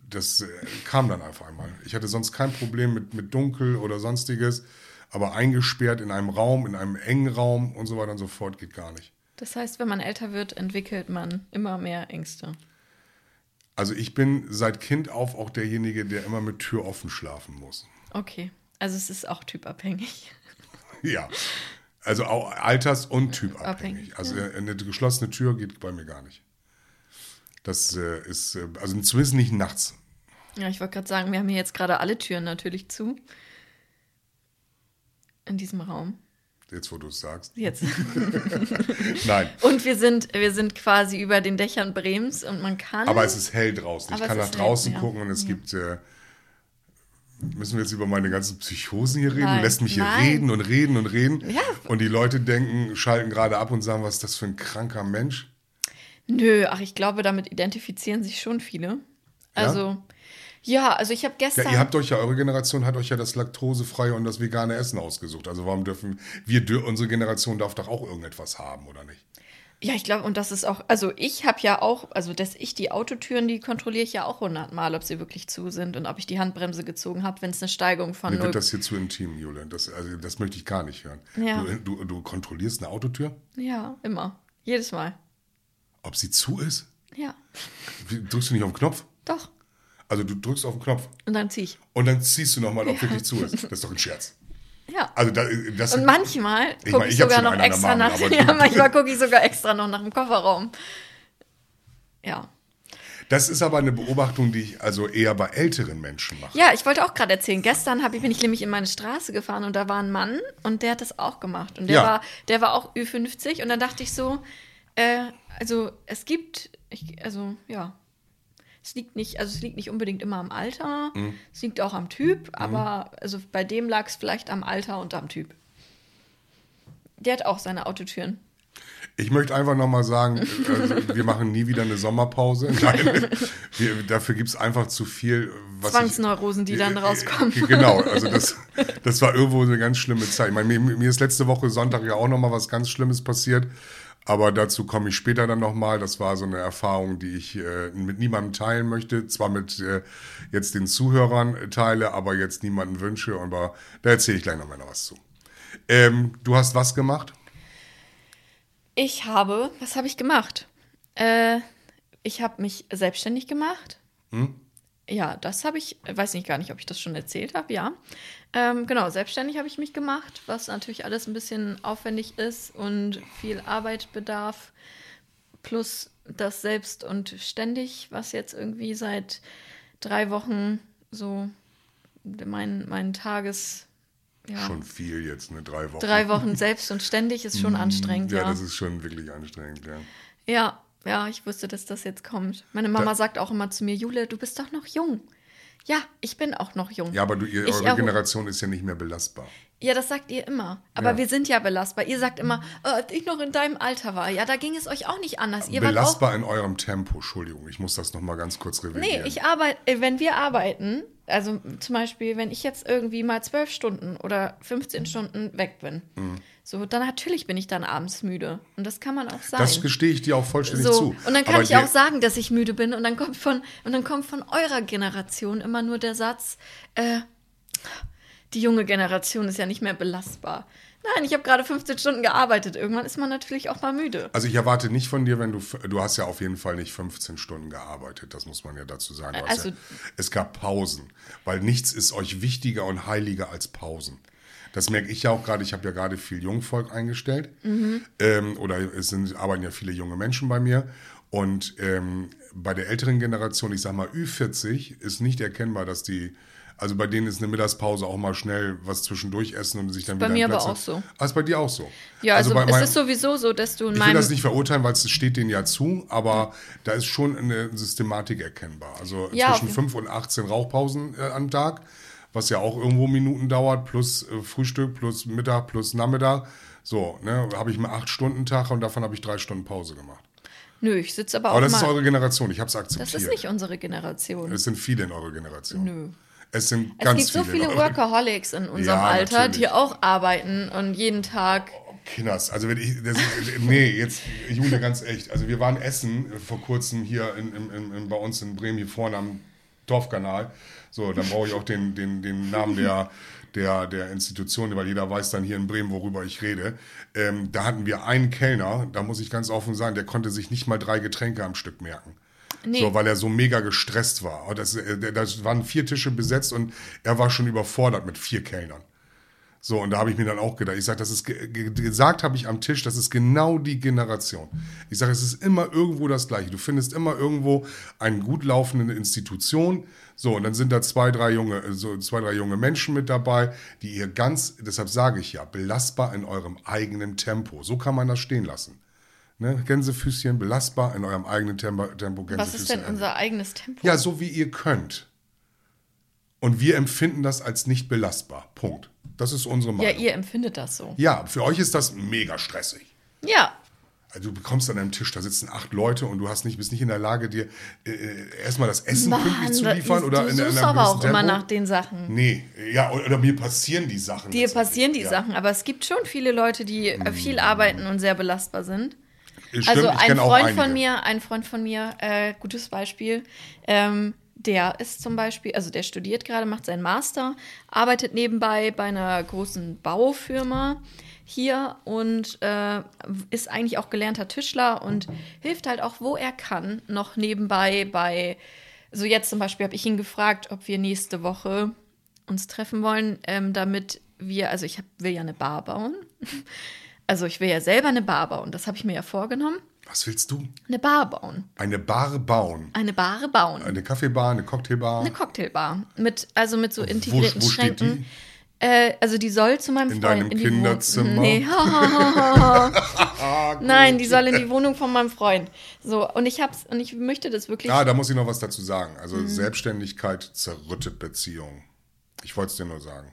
das äh, kam dann einfach einmal. Ich hatte sonst kein Problem mit, mit Dunkel oder sonstiges, aber eingesperrt in einem Raum, in einem engen Raum und so weiter und so fort geht gar nicht. Das heißt, wenn man älter wird, entwickelt man immer mehr Ängste. Also ich bin seit Kind auf auch derjenige, der immer mit Tür offen schlafen muss. Okay. Also es ist auch typabhängig. Ja. Also auch alters- und typabhängig. Abhängig, Also äh, eine geschlossene Tür geht bei mir gar nicht. Das äh, ist, äh, also zumindest nicht nachts. Ja, ich wollte gerade sagen, wir haben hier jetzt gerade alle Türen natürlich zu. In diesem Raum. Jetzt, wo du es sagst. Jetzt. Nein. Und wir sind, wir sind quasi über den Dächern Bremens und man kann. Aber es ist hell draußen. Ich kann nach ist hell, draußen ja. gucken und es Ja. gibt. Äh, müssen wir jetzt über meine ganzen Psychosen hier reden? Nein, lässt mich hier nein. reden und reden und reden. Ja. Und die Leute denken, schalten gerade ab und sagen, was ist das für ein kranker Mensch? Nö, ach, ich glaube, damit identifizieren sich schon viele. Also, ja, also ich habe Ja, gestern. ihr habt euch ja, eure Generation hat euch ja das laktosefreie und das vegane Essen ausgesucht. Also warum dürfen wir, unsere Generation darf doch auch irgendetwas haben, oder nicht? Ja, ich glaube, und das ist auch, also ich habe ja auch, also dass ich die Autotüren, die kontrolliere ich ja auch hundertmal, ob sie wirklich zu sind und ob ich die Handbremse gezogen habe, wenn es eine Steigung von Mir wird das hier zu intim, Jule. Das, also, das möchte ich gar nicht hören. Ja. Du, du, du kontrollierst eine Autotür, Ja, immer. Jedes Mal. ob sie zu ist? Ja, drückst du nicht auf den Knopf? doch. Also du drückst auf den Knopf Und dann ziehe ich. und dann ziehst du nochmal, ob wirklich zu ist. Das ist doch ein Scherz. Ja. Also da, das, Und manchmal Ich gucke ich, ich sogar noch extra nach. Ja, manchmal gucke ich sogar extra noch nach dem Kofferraum. Ja. das ist aber eine Beobachtung, die ich also eher bei älteren Menschen mache. Ja, ich wollte auch gerade erzählen. Gestern hab ich, bin ich nämlich in meine Straße gefahren und da war ein Mann und der hat das auch gemacht. Und der, Ja. war, der war auch Ü50 und dann dachte ich so, äh, also es gibt, ich, also ja, es liegt nicht, also es liegt nicht unbedingt immer am Alter, Mhm. es liegt auch am Typ, aber also bei dem lag es vielleicht am Alter und am Typ. Der hat auch seine Autotüren. Ich möchte einfach nochmal sagen, also, wir machen nie wieder eine Sommerpause. Nein, wir, dafür gibt es einfach zu viel. Was Zwangsneurosen, die dann rauskommen. Ich, genau, also das, das war irgendwo eine ganz schlimme Zeit. Ich meine, mir, mir ist letzte Woche Sonntag ja auch nochmal was ganz Schlimmes passiert. Aber dazu komme ich später dann nochmal. Das war so eine Erfahrung, die ich äh, mit niemandem teilen möchte. Zwar mit äh, jetzt den Zuhörern teile, aber jetzt niemanden wünsche. Aber da erzähle ich gleich nochmal noch was zu. Ähm, du hast was gemacht? Ich habe, was habe ich gemacht? Äh, ich habe mich selbstständig gemacht. Ja, das habe ich, weiß nicht gar nicht, ob ich das schon erzählt habe, ja. Ähm, genau, selbstständig habe ich mich gemacht, was natürlich alles ein bisschen aufwendig ist und viel Arbeit bedarf. Plus das selbst und ständig, was jetzt irgendwie seit drei Wochen so mein, mein Tages, ja, Schon viel jetzt, ne? Drei Wochen. drei Wochen selbst und ständig ist schon anstrengend, Ja, ja. das ist schon wirklich anstrengend, ja. Ja, ja, ich wusste, dass das jetzt kommt. Meine Mama Da- sagt auch immer zu mir, Jule, du bist doch noch jung. Ja, ich bin auch noch jung. Ja, aber du, ihr, eure. Generation ist ja nicht mehr belastbar. Ja, das sagt ihr immer. Aber Ja. wir sind ja belastbar. Ihr sagt immer, äh, als ich noch in deinem Alter war. Ja, da ging es euch auch nicht anders. Ihr belastbar in eurem Tempo, Entschuldigung, ich muss das nochmal ganz kurz Nee, revidieren. ich arbeite, äh, wenn wir arbeiten, also zum Beispiel, wenn ich jetzt irgendwie mal zwölf Stunden oder 15 Stunden weg bin, Mhm. So, dann natürlich bin ich dann abends müde. Und das kann man auch sein. das gestehe ich dir auch vollständig So, zu. und dann kann Aber ich auch sagen, dass ich müde bin und dann kommt von, und dann kommt von eurer Generation immer nur der Satz, äh, die junge Generation ist ja nicht mehr belastbar. Nein, ich habe gerade 15 Stunden gearbeitet. Irgendwann ist man natürlich auch mal müde. Also ich erwarte nicht von dir, wenn du, du hast ja auf jeden Fall nicht 15 Stunden gearbeitet, das muss man ja dazu sagen. Also- ja, es gab Pausen, weil nichts ist euch wichtiger und heiliger als Pausen. Das merke ich ja auch gerade, ich habe ja gerade viel Jungvolk eingestellt. Ähm, oder es sind, arbeiten ja viele junge Menschen bei mir. Und ähm, bei der älteren Generation, ich sag mal Ü40, ist nicht erkennbar, dass die, also bei denen ist eine Mittagspause auch mal schnell was zwischendurch essen und sich dann Bei wieder mir einen aber auch so. Ah, ist bei dir auch so. Ja, also, bei es ist sowieso so, dass du in ich will das nicht verurteilen, weil es steht denen ja zu, aber da ist schon eine Systematik erkennbar. Also Ja, zwischen auf- 5 und 18 Rauchpausen äh, am Tag, was ja auch irgendwo Minuten dauert, plus äh, Frühstück, plus Mittag, plus Nachmittag. So, ne, habe ich einen Acht-Stunden-Tag und davon habe ich drei Stunden Pause gemacht. Nö, ich sitze aber auch Aber das ist mal. eure Generation, ich habe es akzeptiert. das ist nicht unsere Generation. es sind viele in eurer Generation. Nö. Es sind Es ganz gibt so viele. viele in eurer- Workaholics in unserem Ja, Alter, natürlich. die auch arbeiten und jeden Tag. Kinders, also wenn ich, das, nee, jetzt, Jule, ganz echt. Also wir waren essen vor kurzem hier in, in, in, bei uns in Bremen, hier vorne am Dorfkanal. So, dann brauche ich auch den, den, den Namen der, der, der Institution, weil jeder weiß dann hier in Bremen, worüber ich rede. Ähm, da hatten wir einen Kellner, da muss ich ganz offen sagen, der konnte sich nicht mal drei Getränke am Stück merken. Nee. So, weil er so mega gestresst war. Das, äh, das waren vier Tische besetzt und er war schon überfordert mit vier Kellnern. So, und da habe ich mir dann auch gedacht, ich sage, das ist, ge- ge- gesagt habe ich am Tisch, das ist genau die Generation. Ich sage, es ist immer irgendwo das Gleiche. Du findest immer irgendwo eine gut laufende Institution. So, und dann sind da zwei, drei junge, so zwei, drei junge Menschen mit dabei, die ihr ganz, deshalb sage ich ja, belastbar in eurem eigenen Tempo. So kann man das stehen lassen. Ne? Gänsefüßchen, belastbar in eurem eigenen Tempo, Tempo Gänsefüßchen. Was ist denn unser eigenes Tempo? Ja, so wie ihr könnt. Und wir empfinden das als nicht belastbar. Punkt. Das ist unsere Ja, Meinung. ihr empfindet das so. Ja, für euch ist das mega stressig. Ja. Also du bekommst an einem Tisch, da sitzen acht Leute und du hast nicht, bist nicht in der Lage, dir äh, äh, erstmal das Essen pünktlich zu liefern oder du in, in einem aber auch gewissen immer Tempo. nach den Sachen. Nee, ja, oder, oder mir passieren die Sachen. Dir passieren die ja. Sachen, aber es gibt schon viele Leute, die äh, viel arbeiten und sehr belastbar sind. Stimmt, also ein Freund einige. von mir, ein Freund von mir, äh, gutes Beispiel, ähm, der ist zum Beispiel, also der studiert gerade, macht seinen Master, arbeitet nebenbei bei einer großen Baufirma hier und äh, ist eigentlich auch gelernter Tischler und hilft halt auch, wo er kann, noch nebenbei bei, so jetzt zum Beispiel habe ich ihn gefragt, ob wir nächste Woche uns treffen wollen, ähm, damit wir, also ich hab, will ja eine Bar bauen. Also ich will ja selber eine Bar bauen, das habe ich mir ja vorgenommen. Was willst du? Eine Bar bauen. Eine Bar bauen. Eine Bar bauen. Eine Kaffeebar, eine Cocktailbar. Eine Cocktailbar. Mit, also mit so integrierten wo steht Schränken. Äh, also die soll zu meinem In Freund deinem die Wohnung- Kinderzimmer? Nee. Nein, die soll in die Wohnung von meinem Freund. So, und ich hab's, und ich möchte das wirklich. Ah, da muss ich noch was dazu sagen. Also Mhm. Selbstständigkeit zerrüttet Beziehungen. Ich wollte es dir nur sagen.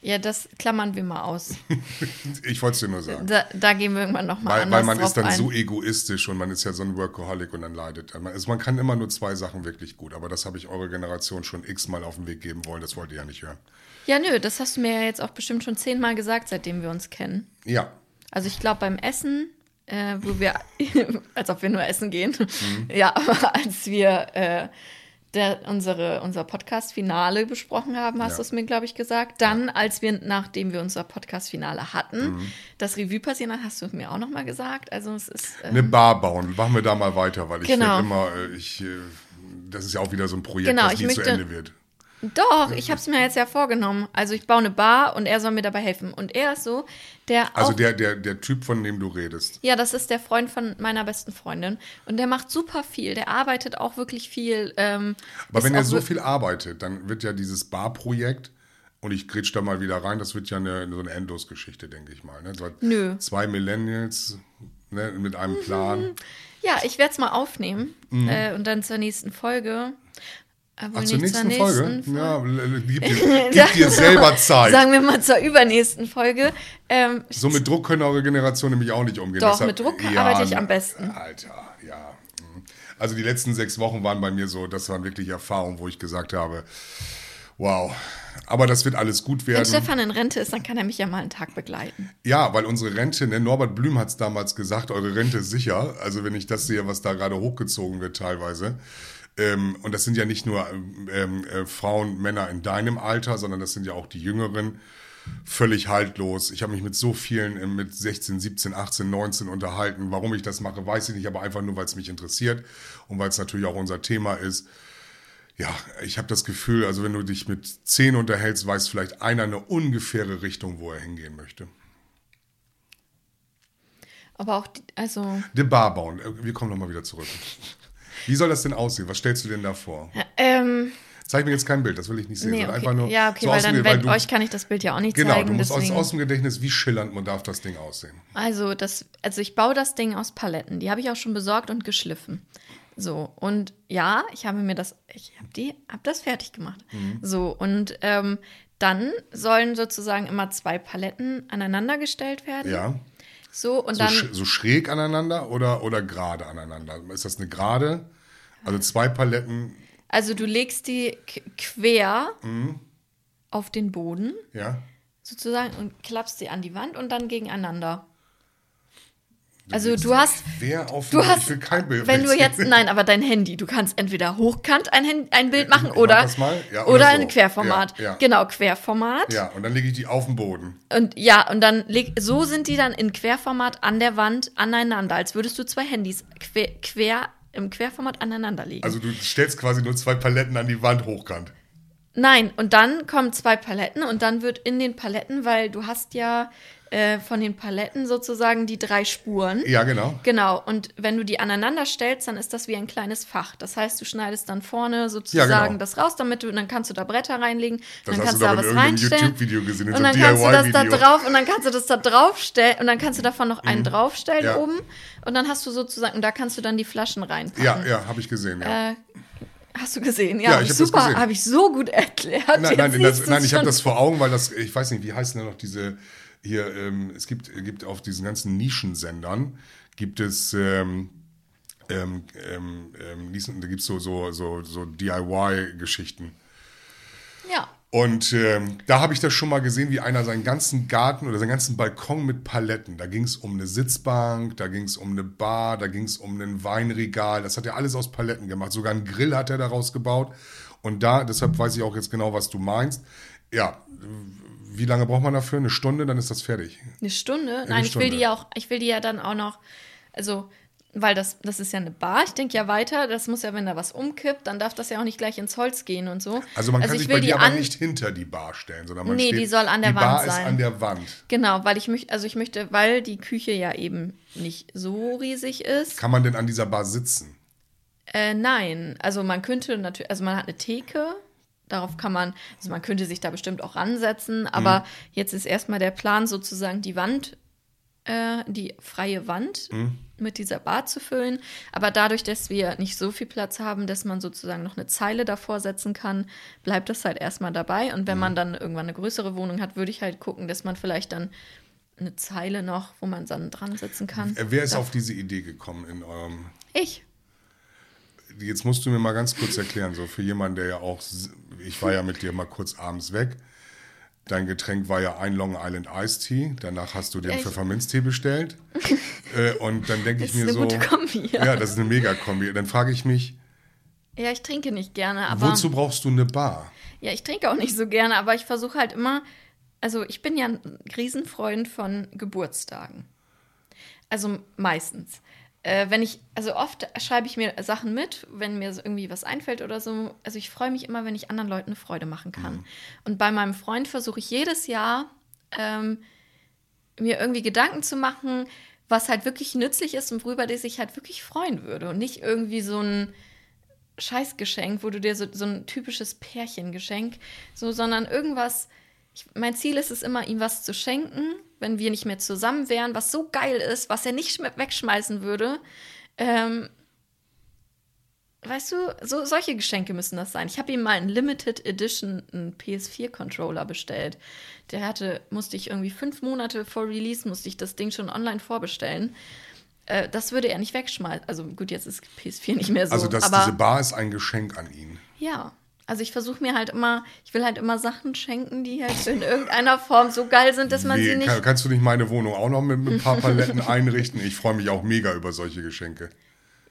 Ja, das klammern wir mal aus. Ich wollte es dir nur sagen. Da, da gehen wir irgendwann nochmal anders weil man ist dann ein. so egoistisch und man ist ja so ein Workaholic und dann leidet. Man, also man kann immer nur zwei Sachen wirklich gut, aber das habe ich eure Generation schon x-mal auf den Weg geben wollen, das wollt ihr ja nicht hören. Ja, nö, das hast du mir ja jetzt auch bestimmt schon zehnmal gesagt, seitdem wir uns kennen. Ja, Also ich glaube beim Essen, äh, wo wir, als ob wir nur essen gehen, Mhm. ja, aber als wir äh, der, unsere, unser Podcast-Finale besprochen haben, hast Ja. du es mir, glaube ich, gesagt. Dann, als wir, nachdem wir unser Podcast-Finale hatten, Mhm. das Revue passieren hat, hast du es mir auch nochmal gesagt. Also es ist, äh, eine Bar bauen. Machen wir da mal weiter, weil ich Genau. werd immer, äh, ich, äh, das ist ja auch wieder so ein Projekt, Genau, das nie zu möchte- Ende wird. Doch, ich habe es mir jetzt ja vorgenommen. Also ich baue eine Bar und er soll mir dabei helfen. Und er ist so, der Also der, der, der Typ, von dem du redest. Ja, das ist der Freund von meiner besten Freundin. Und der macht super viel. Der arbeitet auch wirklich viel. Ähm, Aber wenn er so viel arbeitet, dann wird ja dieses Barprojekt, und ich grätsch da mal wieder rein, das wird ja eine, so eine Endlosgeschichte, denke ich mal. Ne? So Nö. Zwei Millennials ne, mit einem Plan. Ja, ich werde es mal aufnehmen. Äh, und dann zur nächsten Folge. Ach, zur nächsten Folge? nächsten Ja, l- l- gib dir, gib dir selber Zeit. Sagen wir mal zur übernächsten Folge. Ähm, So mit Druck können eure Generation nämlich auch nicht umgehen. Doch, mit Druck arbeite ich am besten. Alter, ja. mhm. Also die letzten sechs Wochen waren bei mir so, das waren wirklich Erfahrungen, wo ich gesagt habe, wow. Aber das wird alles gut wenn werden. Stefan in Rente ist, dann kann er mich ja mal einen Tag begleiten. Ja, weil unsere Rente, ne, Norbert Blüm hat es damals gesagt, eure Rente ist sicher. Also wenn ich das sehe, was da gerade hochgezogen wird teilweise. Ähm, und das sind ja nicht nur ähm, äh, Frauen, Männer in deinem Alter, sondern das sind ja auch die Jüngeren. Völlig haltlos. Ich habe mich mit so vielen äh, mit 16, 17, 18, 19 unterhalten. Warum ich das mache, weiß ich nicht, aber einfach nur, weil es mich interessiert und weil es natürlich auch unser Thema ist. Ja, ich habe das Gefühl, also wenn du dich mit zehn unterhältst, weiß vielleicht einer eine ungefähre Richtung, wo er hingehen möchte. Aber auch, die, also, The Bar bauen. Äh, Wir kommen nochmal wieder zurück. Wie soll das denn aussehen? Was stellst du denn da vor? ähm, Zeig mir jetzt kein Bild, das will ich nicht sehen. nee, okay. Einfach nur ja, okay, so weil dann, wenn, du, euch kann ich das Bild ja auch nicht Genau, zeigen. du musst aus, deswegen. aus dem Gedächtnis, wie schillernd man darf das Ding aussehen. Also, das, also ich baue das Ding aus Paletten. Die habe ich auch schon besorgt und geschliffen. So, und ja, ich habe mir das, ich habe die, habe das fertig gemacht. Mhm. So, und ähm, dann sollen sozusagen immer zwei Paletten aneinander gestellt werden. Ja. So, und So, dann. sch so schräg aneinander oder, oder gerade aneinander? Ist das eine gerade? Also zwei Paletten, Also du legst die quer Mhm. auf den Boden ja? sozusagen und klappst sie an die Wand und dann gegeneinander. Also du hast, auf du hast, ich will kein Bild wenn du jetzt, nein, aber dein Handy, du kannst entweder hochkant ein, ein Bild machen mach oder, mal. Ja, oder oder so. ein Querformat. Ja, ja. Genau, Querformat. Ja, und dann lege ich die auf den Boden. Und ja, und dann leg, so sind die dann in Querformat an der Wand aneinander, als würdest du zwei Handys quer, quer im Querformat aneinander legen. Also du stellst quasi nur zwei Paletten an die Wand hochkant. Nein, und dann kommen zwei Paletten und dann wird in den Paletten, weil du hast ja äh, von den Paletten sozusagen die drei Spuren. Ja, genau. Genau, und wenn du die aneinander stellst, dann ist das wie ein kleines Fach. Das heißt, du schneidest dann vorne sozusagen Ja, genau. das raus, damit du, dann kannst du da Bretter reinlegen, Das dann kannst du da was reinstellen. Gesehen, und dann kannst du das da drauf und dann kannst du das da draufstellen und dann kannst du davon noch einen draufstellen Mhm. Ja. oben und dann hast du sozusagen, und da kannst du dann die Flaschen reinpacken. Ja, ja, habe ich gesehen, ja. Äh, hast du gesehen? Ja, Ja, ich hab super, habe ich so gut erklärt. nein, nein, das, nein, ich habe das vor Augen, weil das, ich weiß nicht, wie heißen denn noch diese, hier, ähm, es gibt, gibt auf diesen ganzen Nischensendern, gibt es, ähm, ähm, ähm, ähm, da gibt es so, so, so, so DIY-Geschichten. Ja. Und ähm, da habe ich das schon mal gesehen, wie einer seinen ganzen Garten oder seinen ganzen Balkon mit Paletten. Da ging es um eine Sitzbank, da ging es um eine Bar, da ging es um ein Weinregal. Das hat er alles aus Paletten gemacht. Sogar einen Grill hat er daraus gebaut. Und da, deshalb weiß ich auch jetzt genau, was du meinst. Ja, wie lange braucht man dafür? Eine Stunde, dann ist das fertig. Eine Stunde? Nein, ich will die ja auch, ich will die ja dann auch noch, also, weil das, das ist ja eine Bar, ich denke ja weiter, das muss ja, wenn da was umkippt, dann darf das ja auch nicht gleich ins Holz gehen und so. Also man kann ich sich bei die dir aber nicht hinter die Bar stellen, sondern man Nee, steht, die soll an der die Wand Bar sein. ist an der Wand. Genau, weil ich möchte, also ich möchte, weil die Küche ja eben nicht so riesig ist. Kann man denn an dieser Bar sitzen? Äh, nein, also man könnte natürlich, also man hat eine Theke, darauf kann man, also man könnte sich da bestimmt auch ransetzen, aber jetzt ist erstmal der Plan sozusagen die Wand, äh, die freie Wand mit dieser Bar zu füllen. Aber dadurch, dass wir nicht so viel Platz haben, dass man sozusagen noch eine Zeile davor setzen kann, bleibt das halt erstmal dabei. Und wenn man dann irgendwann eine größere Wohnung hat, würde ich halt gucken, dass man vielleicht dann eine Zeile noch, wo man dann dran setzen kann. Wer ist auf diese Idee gekommen in eurem Ich. Jetzt musst du mir mal ganz kurz erklären, so für jemanden, der ja auch, ich war ja mit dir mal kurz abends weg. Dein Getränk war ja ein Long Island Iced Tea. Danach hast du den Echt? Pfefferminztee bestellt. äh, und dann denke ich Das ist mir eine so. gute Kombi, ja. ja, das ist eine Mega-Kombi. Dann frage ich mich, Ja, ich trinke nicht gerne, aber. wozu brauchst du eine Bar? Ja, ich trinke auch nicht so gerne, aber ich versuche halt immer. Also, ich bin ja ein Riesenfreund von Geburtstagen. Also meistens. Äh, wenn ich, also oft schreibe ich mir Sachen mit, wenn mir so irgendwie was einfällt oder so. Also ich freue mich immer, wenn ich anderen Leuten eine Freude machen kann. Und bei meinem Freund versuche ich jedes Jahr ähm, mir irgendwie Gedanken zu machen, was halt wirklich nützlich ist und worüber der sich halt wirklich freuen würde. Und nicht irgendwie so ein Scheißgeschenk, wo du dir so, so ein typisches Pärchengeschenk, so, sondern irgendwas. Ich, mein Ziel ist es immer, ihm was zu schenken, wenn wir nicht mehr zusammen wären, was so geil ist, was er nicht schme- wegschmeißen würde. Ähm, weißt du, so, solche Geschenke müssen das sein. Ich habe ihm mal einen Limited Edition einen PS4-Controller bestellt. Der hatte, musste ich irgendwie fünf Monate vor Release, musste ich das Ding schon online vorbestellen. Äh, das würde er nicht wegschmeißen. Also gut, jetzt ist PS4 nicht mehr so. Also, aber diese Bar ist ein Geschenk an ihn. ja, also ich versuche mir halt immer, ich will halt immer Sachen schenken, die halt in irgendeiner Form so geil sind, dass man Wie, sie nicht. kann, kannst du nicht meine Wohnung auch noch mit, mit ein paar Paletten einrichten? Ich freue mich auch mega über solche Geschenke.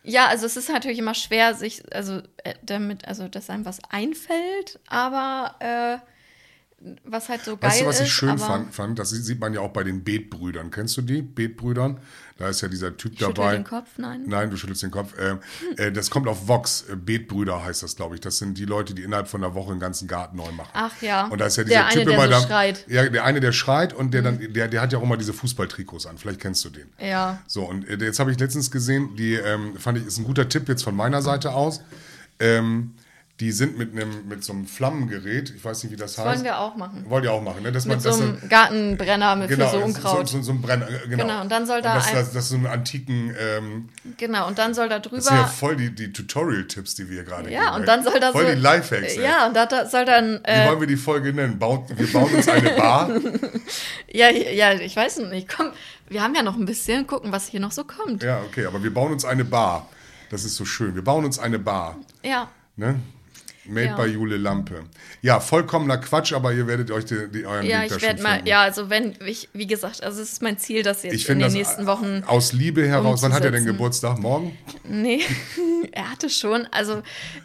Ja, also es ist natürlich immer schwer, sich, also äh, damit, also dass einem was einfällt, aber äh, was halt so geil Weißt du, was ist. ich schön fand, fand? Das sieht man ja auch bei den Betbrüdern. Kennst du die? Betbrüdern? Da ist ja dieser Typ Ich dabei. den Kopf, nein. Nein, du schüttelst den Kopf. Ähm, äh, das kommt auf Vox. Äh, Betbrüder heißt das, glaube ich. Das sind die Leute, die innerhalb von einer Woche den ganzen Garten neu machen. Ach ja. Und da ist ja Der dieser eine, Typ der immer so da. schreit. Mhm. Ja, der eine, der schreit und der dann, der, der hat ja auch immer diese Fußballtrikots an. Vielleicht kennst du den. Ja. So, und äh, jetzt habe ich letztens gesehen, die ähm, fand ich, ist ein guter Tipp jetzt von meiner Seite aus. Ähm, Die sind mit einem mit so einem Flammengerät, ich weiß nicht, wie das, Das heißt. wollen wir auch machen. Wollt ihr auch machen, ne? Dass Mit so dass einem dann- Gartenbrenner mit genau, für so so, Unkraut. so, so ein Brenner, äh, genau. Genau, und dann soll da das, ein- das, das ist so einen antiken, ähm, Genau, und dann soll da das sind ja drüber. voll die, die Tutorial-Tipps, die wir gerade Ja, geben. und ey. dann soll da Voll so. die Lifehacks, ey. Ja, und da, da soll dann. Wie Äh, wollen wir die Folge nennen? Baut, wir bauen uns eine Bar. ja, ja, ich weiß nicht. Komm, wir haben ja noch ein bisschen. Gucken, was hier noch so kommt. ja, okay, aber wir bauen uns eine Bar. Das ist so schön. Wir bauen uns eine Bar. Ja. Ne? Made Ja. by Jule Lampe. Ja, vollkommener Quatsch, aber ihr werdet euch die, die, euren Ja, Weg ich werde mal, ja, also wenn, ich, wie gesagt, also es ist mein Ziel, dass jetzt Ich in den nächsten Wochen. aus Liebe heraus. Wann hat er denn. Geburtstag? Morgen? Nee, er hatte schon, also,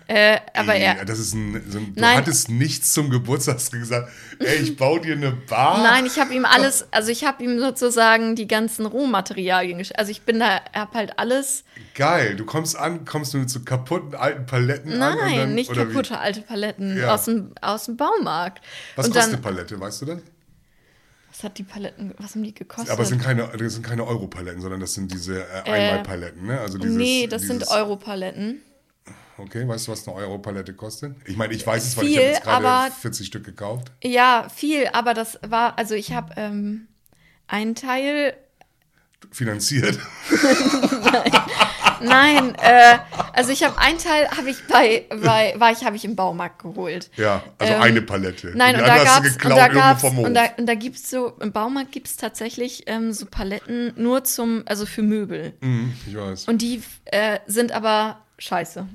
äh, aber Ja, er. das ist ein, so ein, du Nein. hattest nichts zum Geburtstag gesagt. Ey, ich baue dir eine Bar. Nein, ich habe ihm alles, also ich habe ihm sozusagen die ganzen Rohmaterialien geschickt. Also ich bin da, habe halt alles. Geil, du kommst an, kommst du mit so kaputten alten Paletten an. und Nein, nicht oder kaputte alte Paletten Ja. aus, dem, aus dem Baumarkt. Was Und kostet dann, eine Palette, weißt du das? was hat die Paletten, was haben die gekostet? Aber es sind keine, das sind keine Euro-Paletten, sondern das sind diese äh, Einmalpaletten, ne? Also dieses, nee, das dieses, sind Europaletten. Okay, weißt du, was eine Euro-Palette kostet? Ich meine, ich weiß es, weil ich Viel, habe jetzt gerade aber- 40 Stück gekauft. Ja, viel, aber das war, also ich habe ähm, einen Teil Finanziert. Nein, äh, also ich habe einen Teil habe ich bei, bei war ich habe ich im Baumarkt geholt. Ja, also Ähm, eine Palette. Nein, und da gab's und da gab's und da, und da gibt's so im Baumarkt gibt's tatsächlich ähm, so Paletten nur zum also für Möbel Mhm, ich weiß. und die äh, sind aber scheiße.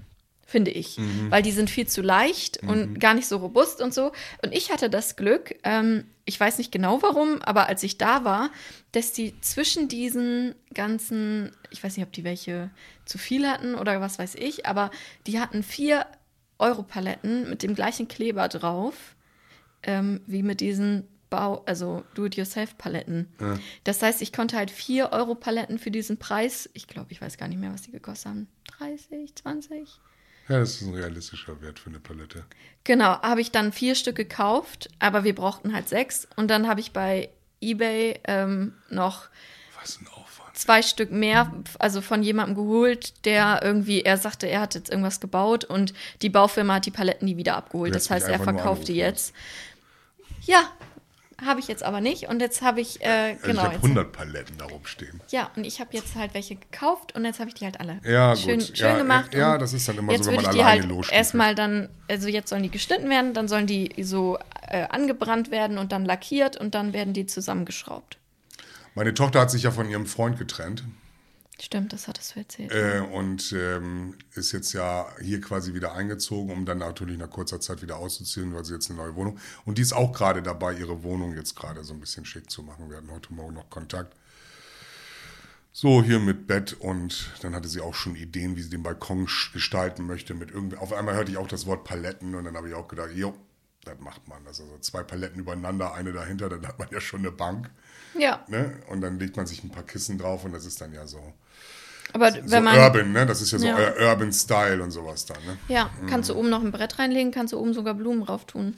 Finde ich, Mhm. weil die sind viel zu leicht und gar nicht so robust und so. Und ich hatte das Glück, ähm, ich weiß nicht genau warum, aber als ich da war, dass die zwischen diesen ganzen, ich weiß nicht, ob die welche zu viel hatten oder was weiß ich, aber die hatten vier Europaletten mit dem gleichen Kleber drauf, ähm, wie mit diesen Bau, also Do-it-yourself-Paletten. Das heißt, ich konnte halt vier Euro-Paletten für diesen Preis, ich glaube, ich weiß gar nicht mehr, was die gekostet haben, 30, 20? Ja, das ist ein realistischer Wert für eine Palette. Genau, habe ich dann vier Stück gekauft, aber wir brauchten halt sechs. Und dann habe ich bei eBay ähm, noch zwei Stück mehr, also von jemandem geholt, der irgendwie, er sagte, er hat jetzt irgendwas gebaut und die Baufirma hat die Paletten nie wieder abgeholt. Das heißt, er verkauft die jetzt. Ja, habe ich jetzt aber nicht. Und jetzt habe ich, äh, Also genau. ich habe jetzt, 100 Paletten da rumstehen. ja, und ich habe jetzt halt welche gekauft und jetzt habe ich die halt alle Ja, schön, gut. schön Ja, gemacht. ja, und das ist dann immer so, wenn man alleine halt losstiefelt. erstmal dann, also jetzt sollen die geschnitten werden, dann sollen die so äh, angebrannt werden und dann lackiert und dann werden die zusammengeschraubt. Meine Tochter hat sich ja von ihrem Freund getrennt. Stimmt, das hattest du erzählt. Äh, und ähm, ist jetzt ja hier quasi wieder eingezogen, um dann natürlich nach kurzer Zeit wieder auszuziehen, weil sie jetzt eine neue Wohnung. Und die ist auch gerade dabei, ihre Wohnung jetzt gerade so ein bisschen schick zu machen. Wir hatten heute Morgen noch Kontakt. So, hier mit Bett und dann hatte sie auch schon Ideen, wie sie den Balkon gestalten möchte. Mit irgendwie, auf einmal hörte ich auch das Wort Paletten und dann habe ich auch gedacht, jo, das macht man. Also so zwei Paletten übereinander, eine dahinter, dann hat man ja schon eine Bank. ja, Ne? Und dann legt man sich ein paar Kissen drauf und das ist dann ja so aber so wenn man. Urban, ne? Das ist ja so Ja. Urban Style und sowas dann, ne? Ja, kannst du oben noch ein Brett reinlegen, kannst du oben sogar Blumen drauf tun.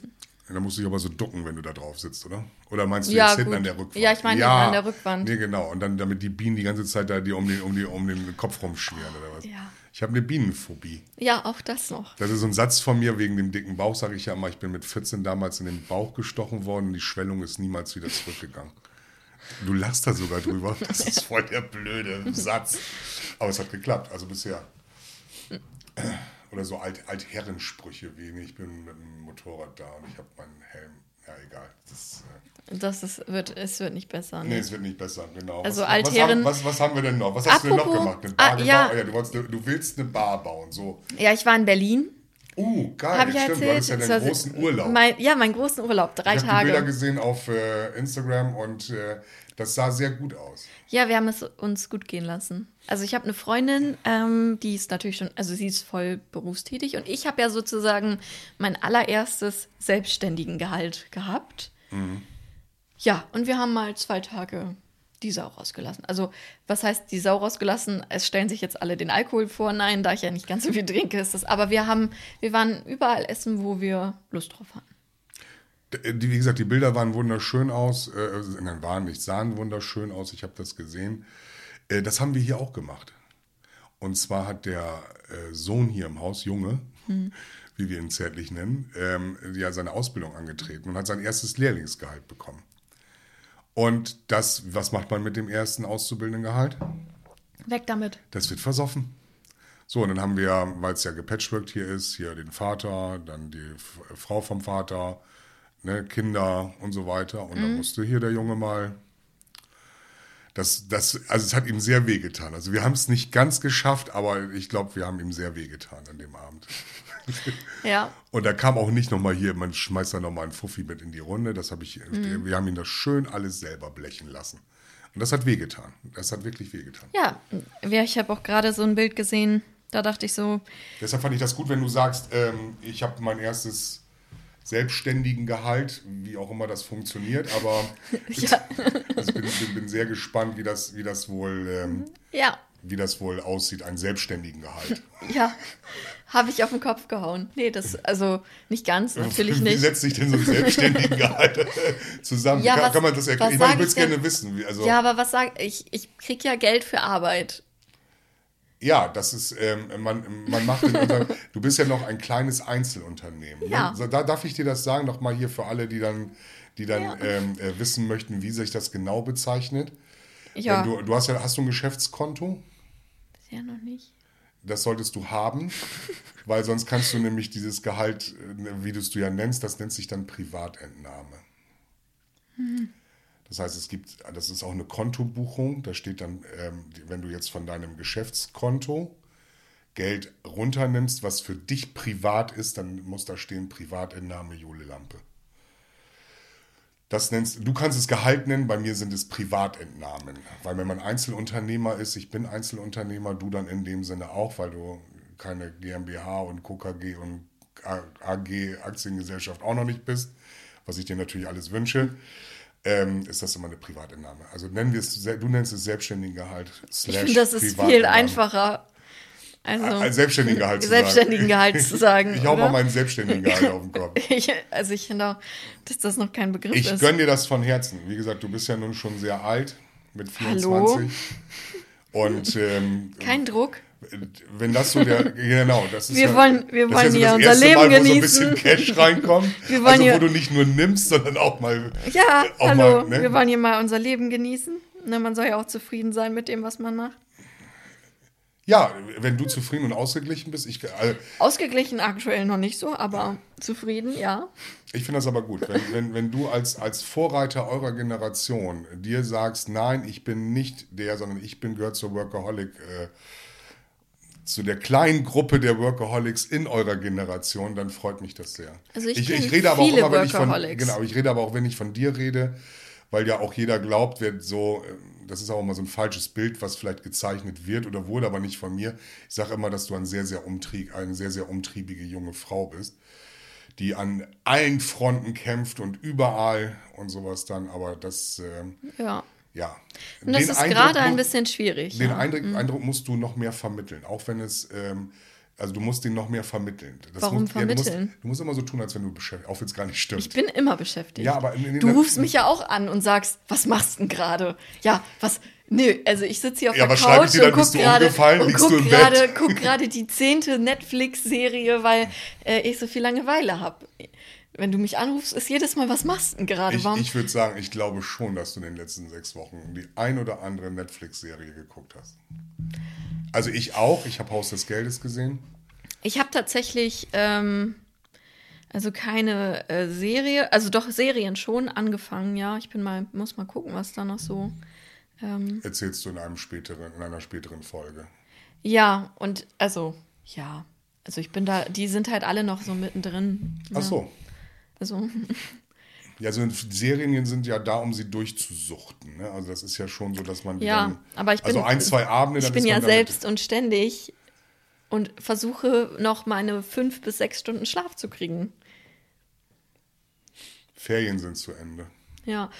Da musst du dich aber so ducken, wenn du da drauf sitzt, oder? Oder meinst du Ja, jetzt hinten gut. an der Rückwand? Ja, ich meine hinten an der Rückwand. Nee, genau. Und dann, damit die Bienen die ganze Zeit da dir um den, um, die, um den Kopf rumschwirren, oder was? Ja. Ich habe eine Bienenphobie. Ja, auch das noch. Das ist so ein Satz von mir wegen dem dicken Bauch, sage ich ja immer. Ich bin mit 14 damals in den Bauch gestochen worden und die Schwellung ist niemals wieder zurückgegangen. Du lachst da sogar drüber. Das ist voll der blöde Satz. Aber es hat geklappt, also bisher. Oder so Alt Altherrensprüche wie, ich bin mit dem Motorrad da und ich habe meinen Helm. Ja, egal. Das, äh, Das ist, wird, es wird nicht besser. nee, Ne? es wird nicht besser, genau. Also was, Altherren- Was, haben, was, was haben wir denn noch? Was hast du denn noch Apropos- gemacht? Eine Ah, Bar ja. gebaut? ja du, wolltest, du willst eine Bar bauen, so. Ja, ich war in Berlin. Uh, geil, Habe ich ja stimmt. Du erzählt. hattest ja deinen großen Urlaub. Mein, ja, meinen großen Urlaub, drei ich habe die Bilder Tage. gesehen auf äh, Instagram und äh, das sah sehr gut aus. Ja, wir haben es uns gut gehen lassen. Also ich habe eine Freundin, ähm, die ist natürlich schon, also sie ist voll berufstätig und ich habe ja sozusagen mein allererstes Selbstständigengehalt gehabt. Mhm. Ja, und wir haben mal zwei Tage die Sau rausgelassen. Also was heißt die Sau rausgelassen? Es stellen sich jetzt alle den Alkohol vor. Nein, da ich ja nicht ganz so viel trinke, ist das. Aber wir haben, wir waren überall essen, wo wir Lust drauf hatten. Die, wie gesagt, die Bilder waren wunderschön aus. Äh, nein, waren nicht, sahen wunderschön aus. Ich habe das gesehen. Äh, das haben wir hier auch gemacht. Und zwar hat der äh, Sohn hier im Haus, Junge, Hm. wie wir ihn zärtlich nennen, ähm, ja seine Ausbildung angetreten und hat sein erstes Lehrlingsgehalt bekommen. Und das, was macht man mit dem ersten Auszubildendengehalt? Weg damit. Das wird versoffen. So, und dann haben wir, weil es ja gepatchworked hier ist, hier den Vater, dann die F Frau vom Vater, ne, Kinder und so weiter. Und dann musste hier der Junge mal. Das, das, also es hat ihm sehr wehgetan. Also wir haben es nicht ganz geschafft, aber ich glaube, wir haben ihm sehr wehgetan an dem Abend. Ja. Und da kam auch nicht nochmal hier, man schmeißt da nochmal einen Fuffi mit in die Runde. Das habe ich, wir haben ihn das schön alles selber blechen lassen. Und das hat wehgetan. Das hat wirklich wehgetan. Ja, ich habe auch gerade so ein Bild gesehen, da dachte ich so, Deshalb fand ich das gut, wenn du sagst, ähm, ich habe mein erstes selbstständigen Gehalt, wie auch immer das funktioniert, aber ja, also bin, bin, bin sehr gespannt, wie das, wie das wohl, ähm, ja, wie das wohl aussieht, einen selbstständigen Gehalt. ja, habe ich auf den Kopf gehauen. Nee, das, also nicht ganz, natürlich Wie nicht. setzt sich denn so ein selbstständigen Gehalt zusammen? Ja, kann, was- kann man das erklären? Ich, meine, ich würde es gerne wissen. Wie, also, Ja, aber was sag ich? Ich krieg ja Geld für Arbeit. Ja, das ist, ähm, man, man macht in unserem, du bist ja noch ein kleines Einzelunternehmen. Ne? Ja. So, da darf ich dir das sagen, nochmal hier für alle, die dann, die dann Ja. ähm, äh, wissen möchten, wie sich das genau bezeichnet. Ja, du, du hast ja, hast du ein Geschäftskonto? Ja noch nicht. Das solltest du haben, weil sonst kannst du nämlich dieses Gehalt, äh, wie du es du ja nennst, das nennt sich dann Privatentnahme. Das heißt, es gibt, das ist auch eine Kontobuchung, da steht dann, ähm, wenn du jetzt von deinem Geschäftskonto Geld runternimmst, was für dich privat ist, dann muss da stehen Privatentnahme Jule Lampe. Das nennst, du kannst es Gehalt nennen, bei mir sind es Privatentnahmen. Weil wenn man Einzelunternehmer ist, ich bin Einzelunternehmer, du dann in dem Sinne auch, weil du keine GmbH und KKG und AG Aktiengesellschaft auch noch nicht bist, was ich dir natürlich alles wünsche, ähm, ist das immer eine Privatentnahme. Also nennen wir es, du nennst es Selbstständigengehalt. Ich finde, das ist viel einfacher. Also, Als Selbstständigengehalt zu Selbstständigengehalt zu sagen. Ich hau mal oder? meinen Selbstständigengehalt auf den Kopf. Ich, also ich finde auch, dass das noch kein Begriff Ich ist. gönn dir das von Herzen. Wie gesagt, du bist ja nun schon sehr alt, mit 24. Hallo? Und ähm, Kein Druck. wenn das so der, genau, das ist Wir ja, wollen- wir das wollen ja so unser das erste Leben Mal, wo so ein genießen. bisschen Cash reinkommt. Wir wollen also wo du nicht nur nimmst, sondern auch mal. Ja, auch hallo. mal, ne? Wir wollen hier mal unser Leben genießen. Na, man soll ja auch zufrieden sein mit dem, was man macht. Ja, wenn du zufrieden und ausgeglichen bist, ich, also, Ausgeglichen aktuell noch nicht so, aber zufrieden, ja. Ich finde das aber gut, wenn, wenn, wenn du als, als Vorreiter eurer Generation dir sagst, nein, ich bin nicht der, sondern ich bin gehört zur Workaholic, äh, zu der kleinen Gruppe der Workaholics in eurer Generation, dann freut mich das sehr. Also ich kenn rede aber auch immer, wenn ich von, genau, ich rede aber auch, wenn ich von dir rede, weil ja auch jeder glaubt, wird so, äh, das ist auch immer so ein falsches Bild, was vielleicht gezeichnet wird oder wurde, aber nicht von mir. Ich sage immer, dass du ein sehr, sehr umtrieb, eine sehr, sehr umtriebige junge Frau bist die an allen Fronten kämpft und überall und sowas dann, aber das, ähm, Ja. ja. Und das Den ist Eindruck gerade ein bisschen schwierig. Den ja. Mhm. Eindruck, Eindruck musst du noch mehr vermitteln, auch wenn es, ähm, also du musst den noch mehr vermitteln. Das Warum musst, ja, du, musst, vermitteln? du musst immer so tun, als wenn du beschäftigt, auch wenn es gar nicht stimmt. Ich bin immer beschäftigt. Ja, aber in- in- du rufst mich ja auch an und sagst, was machst du denn gerade? Ja, was? Nö, also ich sitze hier auf Ja, der Couch und guck Bist du gerade guck gerade guck gerade die zehnte Netflix-Serie, weil äh, ich so viel Langeweile habe. Wenn du mich anrufst, ist jedes Mal, was machst du denn gerade? ich ich würde sagen, ich glaube schon, dass du in den letzten sechs Wochen die ein oder andere Netflix-Serie geguckt hast. Also ich auch, ich habe Haus des Geldes gesehen. Ich habe tatsächlich ähm, also keine äh, Serie, also doch Serien schon angefangen, ja. Ich bin mal, muss mal gucken, was da noch so. Ähm, Erzählst du in einem späteren, in einer späteren Folge. ja, und also, ja. Also ich bin da, die sind halt alle noch so mittendrin. Ach ja. so. Also, Ja, also Serien sind ja da, um sie durchzusuchten. Ne? Also das ist ja schon so, dass man ja, dann, aber ich bin. also ein, zwei Abende, Ich bin ja selbst und ständig und versuche noch meine fünf bis sechs Stunden Schlaf zu kriegen. Ferien sind zu Ende. Ja.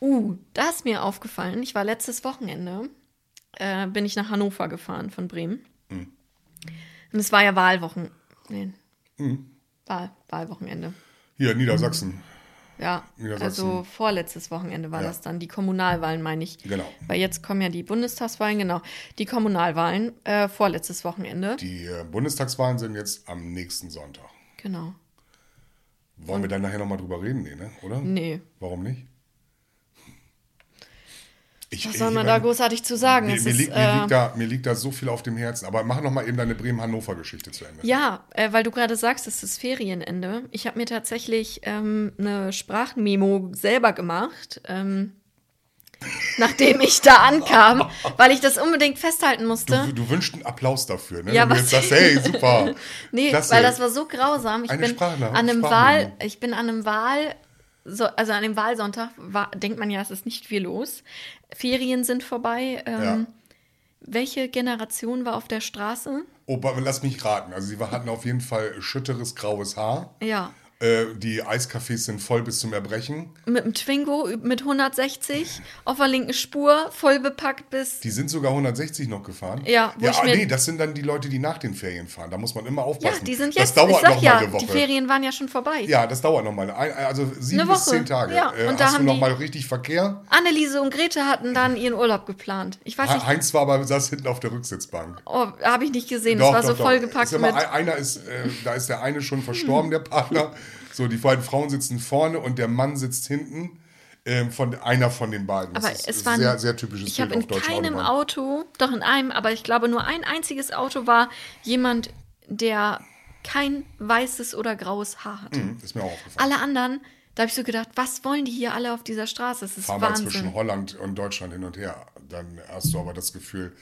Uh, da ist mir aufgefallen, ich war letztes Wochenende, äh, bin ich nach Hannover gefahren von Bremen. Hm. Und es war ja Wahlwochen. Nee. Hm. Wahl, Wahlwochenende. Hier, Niedersachsen. Ja, Niedersachsen. also vorletztes Wochenende war Ja. das dann. Die Kommunalwahlen, meine ich. Genau. Weil jetzt kommen ja die Bundestagswahlen, genau. Die Kommunalwahlen, äh, vorletztes Wochenende. Die äh, Bundestagswahlen sind jetzt am nächsten Sonntag. Genau. Wollen wir dann nachher nochmal drüber reden, nee, ne? oder? Nee. Warum nicht? Ich, Was soll man da großartig zu sagen? Mir, mir, ist, liegt, mir, äh, liegt da, mir liegt da so viel auf dem Herzen. Aber mach noch mal eben deine Bremen-Hannover-Geschichte zu Ende. Ja, äh, weil du gerade sagst, es ist Ferienende. Ich habe mir tatsächlich ähm, eine Sprachmemo selber gemacht, ähm, nachdem ich da ankam, weil ich das unbedingt festhalten musste. Du, du wünschst einen Applaus dafür, ne? Ja, Wenn du was- jetzt sagst, hey, super. Nee, Klasse. weil das war so grausam. Ich Eine bin an einem. Wahl, ich bin an einem Wahl, so, also an dem Wahlsonntag war, denkt man ja, es ist nicht viel los. Ferien sind vorbei. Ähm, Ja. Welche Generation war auf der Straße? Oh, aber lass mich raten. Also, sie hatten auf jeden Fall schütteres graues Haar. Ja. Äh, die Eiscafés sind voll bis zum Erbrechen. Mit einem Twingo mit 160 auf der linken Spur, voll bepackt bis. Die sind sogar 160 noch gefahren. Ja, wo ja mir- nee, das sind dann die Leute, die nach den Ferien fahren. Da muss man immer Ja, aufpassen. die sind das jetzt. dauert ich sag noch ja, mal eine Woche. die Ferien waren ja schon vorbei. Ja, das dauert noch mal. Ein- Also sieben Eine bis zehn Tage. Ja, Äh, und da hast du haben noch die- mal richtig Verkehr? Anneliese und Grete hatten dann ihren Urlaub geplant. Ich weiß nicht, Heinz war aber saß hinten auf der Rücksitzbank. oh, habe ich nicht gesehen. Es war so vollgepackt mit. ein- Einer ist, äh, da ist der eine schon verstorben, der Partner. So, die beiden Frauen sitzen vorne und der Mann sitzt hinten. Ähm, von einer von den beiden. Das Aber ist es ein waren. sehr, sehr typisches Ich habe in keinem Autobahnen. Auto, doch in einem, aber ich glaube nur ein einziges Auto war jemand, der kein weißes oder graues Haar hatte. Hm, Ist mir auch aufgefallen. Alle anderen, da habe ich so gedacht, was wollen die hier alle auf dieser Straße? Es ist Fahr mal Wahnsinn. zwischen Holland und Deutschland hin und her. Dann hast du aber das Gefühl,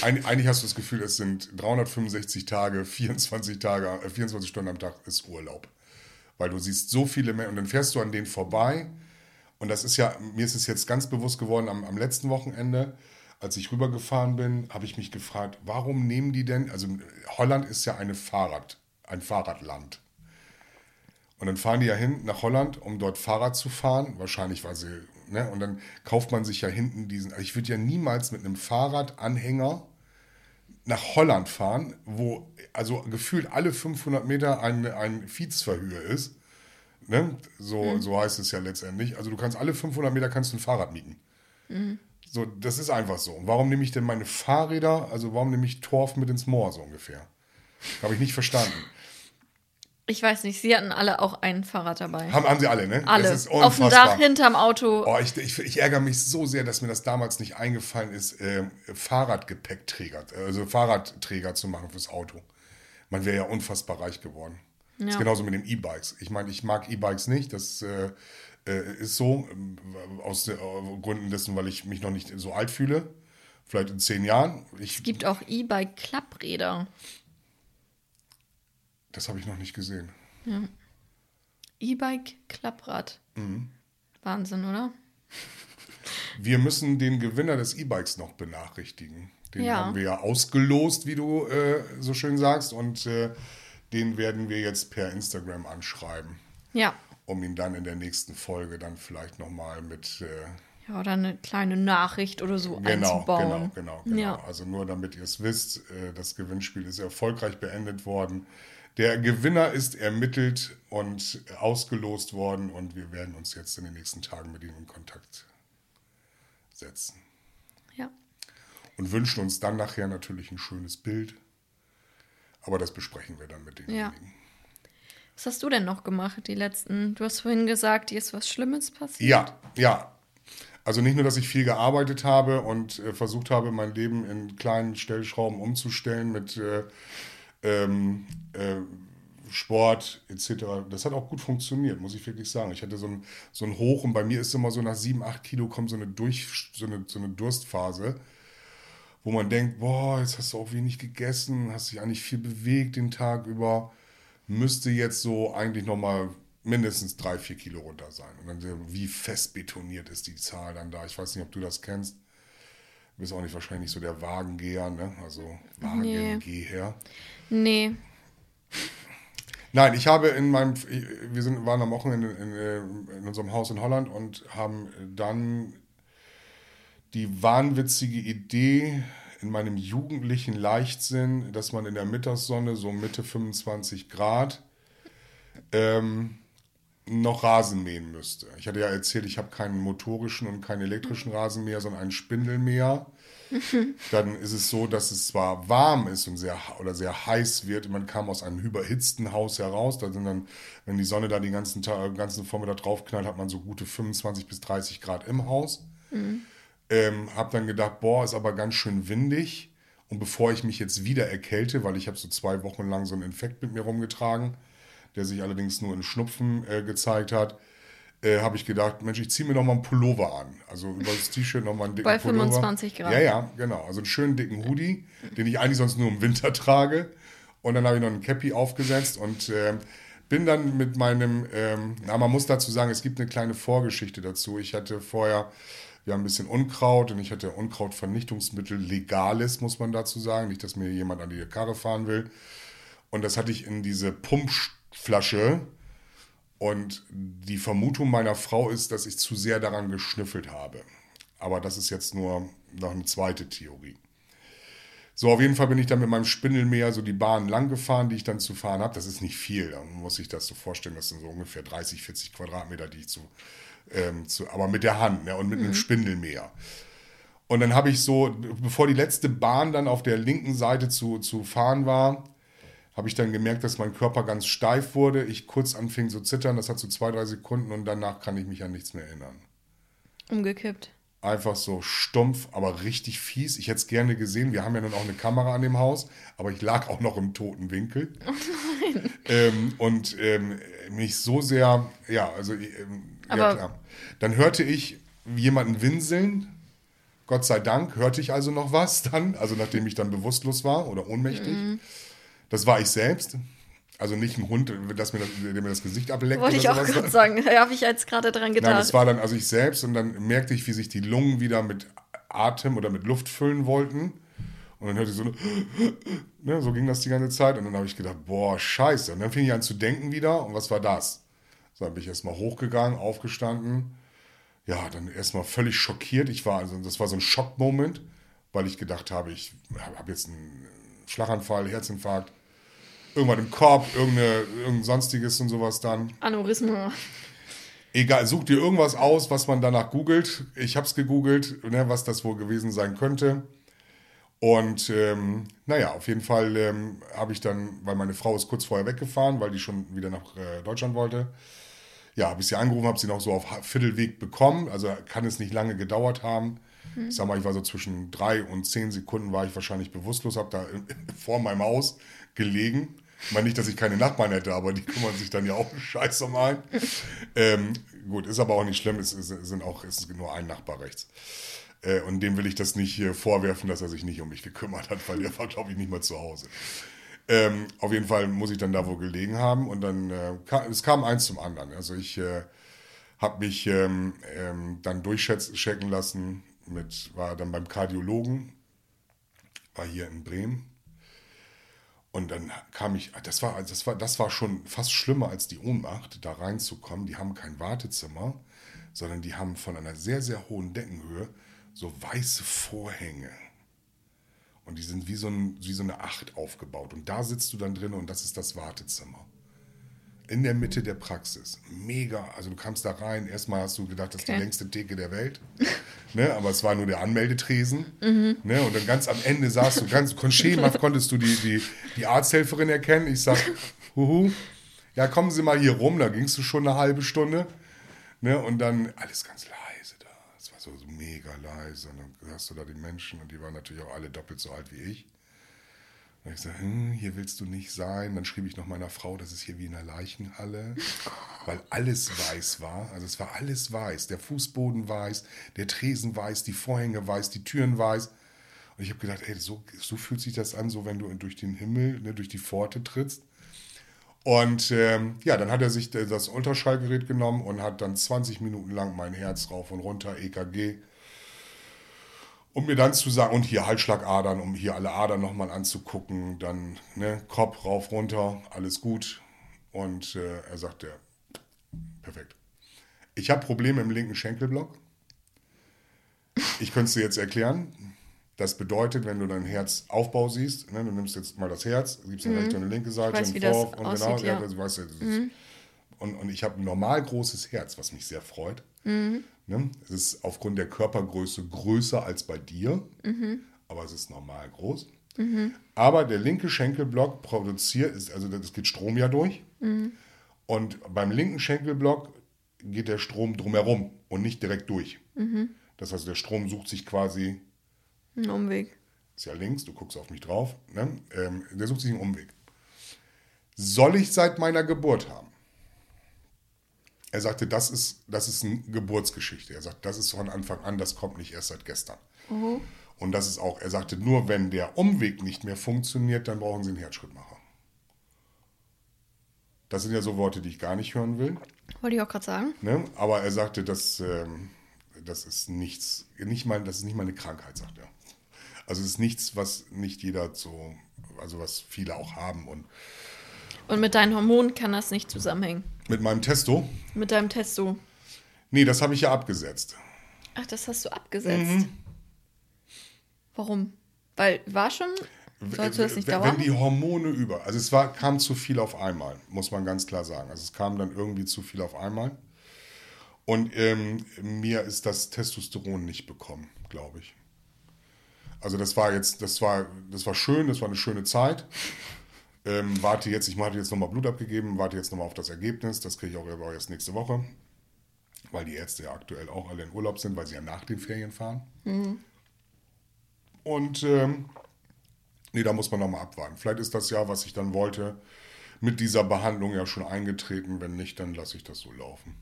ein, eigentlich hast du das Gefühl, es sind 365 Tage, 24 Tage, äh, 24 Stunden am Tag ist Urlaub. Weil du siehst so viele Menschen und dann fährst du an denen vorbei. Und das ist ja, mir ist es jetzt ganz bewusst geworden am, am letzten Wochenende, als ich rübergefahren bin, habe ich mich gefragt, warum nehmen die denn, also Holland ist ja eine Fahrrad, ein Fahrradland. Und dann fahren die ja hin nach Holland, um dort Fahrrad zu fahren. Wahrscheinlich, weil sie, ne? Und dann kauft man sich ja hinten diesen. also Ich würde ja niemals mit einem Fahrradanhänger nach Holland fahren, wo also gefühlt alle 500 Meter ein, ein Viehsverhöhe ist. Ne? So, so heißt es ja letztendlich. Also du kannst alle 500 Meter kannst du ein Fahrrad mieten. So, das ist einfach so. Und warum nehme ich denn meine Fahrräder, also warum nehme ich Torf mit ins Moor so ungefähr? Habe ich nicht verstanden. Ich weiß nicht, sie hatten alle auch ein Fahrrad dabei. Haben, haben sie alle, ne? alle. Auf dem. Dach, hinterm Auto. Oh, ich, ich, ich ärgere mich so sehr, dass mir das damals nicht eingefallen ist, äh, Fahrradgepäckträger, also Fahrradträger zu machen fürs Auto. Man wäre ja unfassbar reich geworden. Das ist Ja. genauso mit den E-Bikes. Ich meine, ich mag E-Bikes nicht, das äh, äh, ist so, ähm, aus äh, Gründen dessen, weil ich mich noch nicht so alt fühle. Vielleicht in zehn Jahren. Ich, Es gibt auch E-Bike-Klappräder. Das habe ich noch nicht gesehen. E-Bike-Klapprad. Mhm. Wahnsinn, oder? Wir müssen den Gewinner des E-Bikes noch benachrichtigen. Den Ja. haben wir ja ausgelost, wie du äh, so schön sagst, und äh, den werden wir jetzt per Instagram anschreiben, Ja. um ihn dann in der nächsten Folge dann vielleicht nochmal mit äh, Ja, oder eine kleine Nachricht oder so genau, genau, einzubauen. genau, genau. Ja. Also nur damit ihr es wisst, äh, das Gewinnspiel ist erfolgreich beendet worden. Der Gewinner ist ermittelt und ausgelost worden und wir werden uns jetzt in den nächsten Tagen mit ihm in Kontakt setzen. ja. und wünschen uns dann nachher natürlich ein schönes Bild. Aber das besprechen wir dann mit denjenigen. Was hast du denn noch gemacht, die letzten? Du hast vorhin gesagt, dir ist was Schlimmes passiert. Ja, ja. Also nicht nur, dass ich viel gearbeitet habe und äh, versucht habe, mein Leben in kleinen Stellschrauben umzustellen mit äh, ähm, äh, Sport etc. Das hat auch gut funktioniert, muss ich wirklich sagen. Ich hatte so ein, so ein Hoch und bei mir ist immer so nach sieben, acht Kilo kommt so eine, Durch, so eine, so eine Durstphase, wo man denkt, boah, jetzt hast du auch wenig gegessen, hast dich eigentlich viel bewegt den Tag über, müsste jetzt so eigentlich nochmal mindestens drei, vier Kilo runter sein. Und dann wie fest betoniert ist die Zahl dann da. Ich weiß nicht, ob du das kennst. Du bist auch nicht wahrscheinlich so der Wagengeher, ne? Also Wagengeher. Nee. Nein, ich habe in meinem, wir sind, waren am Wochenende in, in, in unserem Haus in Holland und haben dann die wahnwitzige Idee in meinem jugendlichen Leichtsinn, dass man in der Mittagssonne so Mitte 25 Grad ähm, noch Rasen mähen müsste. Ich hatte ja erzählt, ich habe keinen motorischen und keinen elektrischen Rasenmäher, sondern einen Spindelmäher. Dann ist es so, dass es zwar warm ist und sehr oder sehr heiß wird. Man kam aus einem überhitzten Haus heraus. Da sind dann, wenn die Sonne da den ganzen Tag, ganzen Vormittag draufknallt, hat man so gute 25 bis 30 Grad im Haus. Ähm, hab dann gedacht, boah, ist aber ganz schön windig. Und bevor ich mich jetzt wieder erkälte, weil ich habe so zwei Wochen lang so einen Infekt mit mir rumgetragen, der sich allerdings nur in Schnupfen äh, gezeigt hat, äh, habe ich gedacht, Mensch, ich ziehe mir noch mal einen Pullover an. Also über das T-Shirt noch mal einen dicken Bei Pullover. 25 Grad. Ja, ja, genau. Also einen schönen dicken Hoodie, den ich eigentlich sonst nur im Winter trage. Und dann habe ich noch einen Cappy aufgesetzt und ähm, bin dann mit meinem, ähm, na, man muss dazu sagen, es gibt eine kleine Vorgeschichte dazu. Ich hatte vorher, wir haben ein bisschen Unkraut und ich hatte Unkrautvernichtungsmittel, legales, muss man dazu sagen. Nicht, dass mir jemand an die Karre fahren will. Und das hatte ich in diese Pumpflasche. Und die Vermutung meiner Frau ist, dass ich zu sehr daran geschnüffelt habe. Aber das ist jetzt nur noch eine zweite Theorie. So, auf jeden Fall bin ich dann mit meinem Spindelmäher so die Bahn lang gefahren, die ich dann zu fahren habe. Das ist nicht viel, da muss ich das so vorstellen. Das sind so ungefähr 30, 40 Quadratmeter, die ich zu, ähm, zu aber mit der Hand ne, und mit einem Spindelmäher. Und dann habe ich so, bevor die letzte Bahn dann auf der linken Seite zu, zu fahren war, habe ich dann gemerkt, dass mein Körper ganz steif wurde. Ich kurz anfing zu zittern, das hat so zwei, drei Sekunden und danach kann ich mich an nichts mehr erinnern. Umgekippt. Einfach so stumpf, aber richtig fies. Ich hätte es gerne gesehen. Wir haben ja nun auch eine Kamera an dem Haus, aber ich lag auch noch im toten Winkel. ähm, und ähm, mich so sehr, ja, also ähm, ja klar. Dann hörte ich jemanden winseln. Gott sei Dank hörte ich also noch was dann, also nachdem ich dann bewusstlos war oder ohnmächtig. Mhm. Das war ich selbst. Also nicht ein Hund, dass mir das, der mir das Gesicht ableckt. Wollte ich auch gerade sagen. Da habe ich jetzt gerade dran Nein, gedacht. das war dann also ich selbst und dann merkte ich, wie sich die Lungen wieder mit Atem oder mit Luft füllen wollten. Und dann hörte ich so, eine ne, so ging das die ganze Zeit. Und dann habe ich gedacht, boah, scheiße. Und dann fing ich an zu denken wieder. Und was war das? So, dann bin ich erstmal hochgegangen, aufgestanden. Ja, dann erstmal völlig schockiert. Ich war, also das war so ein Schockmoment, weil ich gedacht habe, ich habe jetzt einen Schlaganfall, Herzinfarkt, irgendwann im Kopf, irgendeine, irgendein sonstiges und sowas dann. Aneurysma. Egal, such dir irgendwas aus, was man danach googelt. Ich habe es gegoogelt, ne, was das wohl gewesen sein könnte. Und ähm, naja, auf jeden Fall ähm, habe ich dann, weil meine Frau ist kurz vorher weggefahren, weil die schon wieder nach äh, Deutschland wollte. Ja, habe ich sie angerufen, habe sie noch so auf Viertelweg bekommen. Also kann es nicht lange gedauert haben. Ich sag mal, ich war so zwischen drei und zehn Sekunden war ich wahrscheinlich bewusstlos, habe da vor meinem Haus gelegen. Ich meine nicht, dass ich keine Nachbarn hätte, aber die kümmern sich dann ja auch Scheiß um einen. ähm, gut, ist aber auch nicht schlimm. Es, es sind auch, es ist nur ein Nachbar rechts. Äh, und dem will ich das nicht vorwerfen, dass er sich nicht um mich gekümmert hat, weil der war, glaube ich, nicht mal zu Hause. Ähm, auf jeden Fall muss ich dann da wohl gelegen haben und dann äh, kam, es kam eins zum anderen. Also ich äh, habe mich ähm, ähm, dann durchchecken lassen mit, war dann beim Kardiologen, war hier in Bremen. Und dann kam ich, das war, das war, das war schon fast schlimmer als die Ohnmacht, da reinzukommen. Die haben kein Wartezimmer, sondern die haben von einer sehr, sehr hohen Deckenhöhe so weiße Vorhänge. Und die sind wie so, ein, wie so eine Acht aufgebaut. Und da sitzt du dann drin und das ist das Wartezimmer. In der Mitte der Praxis. Mega. Also du kamst da rein, erstmal hast du gedacht, das ist die Okay. längste Theke der Welt. ne? Aber es war nur der Anmeldetresen. Ne? Und dann ganz am Ende saß du ganz schemenhaft konntest du die, die, die Arzthelferin erkennen. Ich sag, huhu, ja, kommen Sie mal hier rum, da gingst du schon eine halbe Stunde. Ne? Und dann alles ganz leise da. Es war so, so mega leise. Und dann hast du da die Menschen und die waren natürlich auch alle doppelt so alt wie ich. Und ich sage, hm, hier willst du nicht sein. Dann schrieb ich noch meiner Frau, das ist hier wie in einer Leichenhalle, weil alles weiß war. Also es war alles weiß. Der Fußboden weiß, der Tresen weiß, die Vorhänge weiß, die Türen weiß. Und ich habe gedacht, ey, so, so fühlt sich das an, so wenn du durch den Himmel, ne, durch die Pforte trittst. Und ähm, ja, dann hat er sich das Ultraschallgerät genommen und hat dann 20 Minuten lang mein Herz rauf und runter, EKG. Um mir dann zu sagen, und hier Halsschlagadern, um hier alle Adern nochmal anzugucken, dann ne, Kopf rauf, runter, alles gut. Und äh, er sagte, perfekt. Ich habe Probleme im linken Schenkelblock. Ich könnte es dir jetzt erklären. Das bedeutet, wenn du deinen Herzaufbau siehst, ne, du nimmst jetzt mal das Herz, gibst eine rechte und eine linke Seite, Mhm. weiß, einen Vorhof und genau, aussieht, ja. das weißt du, das ist Und, und ich habe ein normal großes Herz, was mich sehr freut. Ne? Es ist aufgrund der Körpergröße größer als bei dir, aber es ist normal groß. Aber der linke Schenkelblock produziert, also das geht Strom ja durch. Und beim linken Schenkelblock geht der Strom drumherum und nicht direkt durch. Das heißt, der Strom sucht sich quasi Ein Umweg. ist ja links, du guckst auf mich drauf, ne? ähm, der sucht sich einen Umweg. Soll ich seit meiner Geburt haben? Er sagte, das ist, das ist eine Geburtsgeschichte. Er sagt, das ist von Anfang an, das kommt nicht erst seit gestern. Und das ist auch, er sagte, nur wenn der Umweg nicht mehr funktioniert, dann brauchen Sie einen Herzschrittmacher. Das sind ja so Worte, die ich gar nicht hören will. Wollte ich auch gerade sagen. Ne? Aber er sagte, das, ähm, das ist nichts, nicht mal, das ist nicht mal eine Krankheit, sagt er. Also es ist nichts, was nicht jeder so, also was viele auch haben. Und Und mit deinen Hormonen kann das nicht zusammenhängen. Mit meinem Testo, Mit deinem Testo. nee, das habe ich ja abgesetzt. Ach, das hast du abgesetzt. Warum? Weil war schon. Sollst du das nicht dauern? wenn die Hormone über, also es war, kam zu viel auf einmal, muss man ganz klar sagen. Also es kam dann irgendwie zu viel auf einmal. Und ähm, mir ist das Testosteron nicht bekommen, glaube ich. Also das war jetzt, das war, das war schön, das war eine schöne Zeit. Ähm, warte jetzt, ich hatte jetzt nochmal Blut abgegeben, warte jetzt nochmal auf das Ergebnis. Das kriege ich auch erst nächste Woche, weil die Ärzte ja aktuell auch alle in Urlaub sind, weil sie ja nach den Ferien fahren. Und ähm, nee, da muss man nochmal abwarten. Vielleicht ist das ja, was ich dann wollte, mit dieser Behandlung ja schon eingetreten. Wenn nicht, dann lasse ich das so laufen.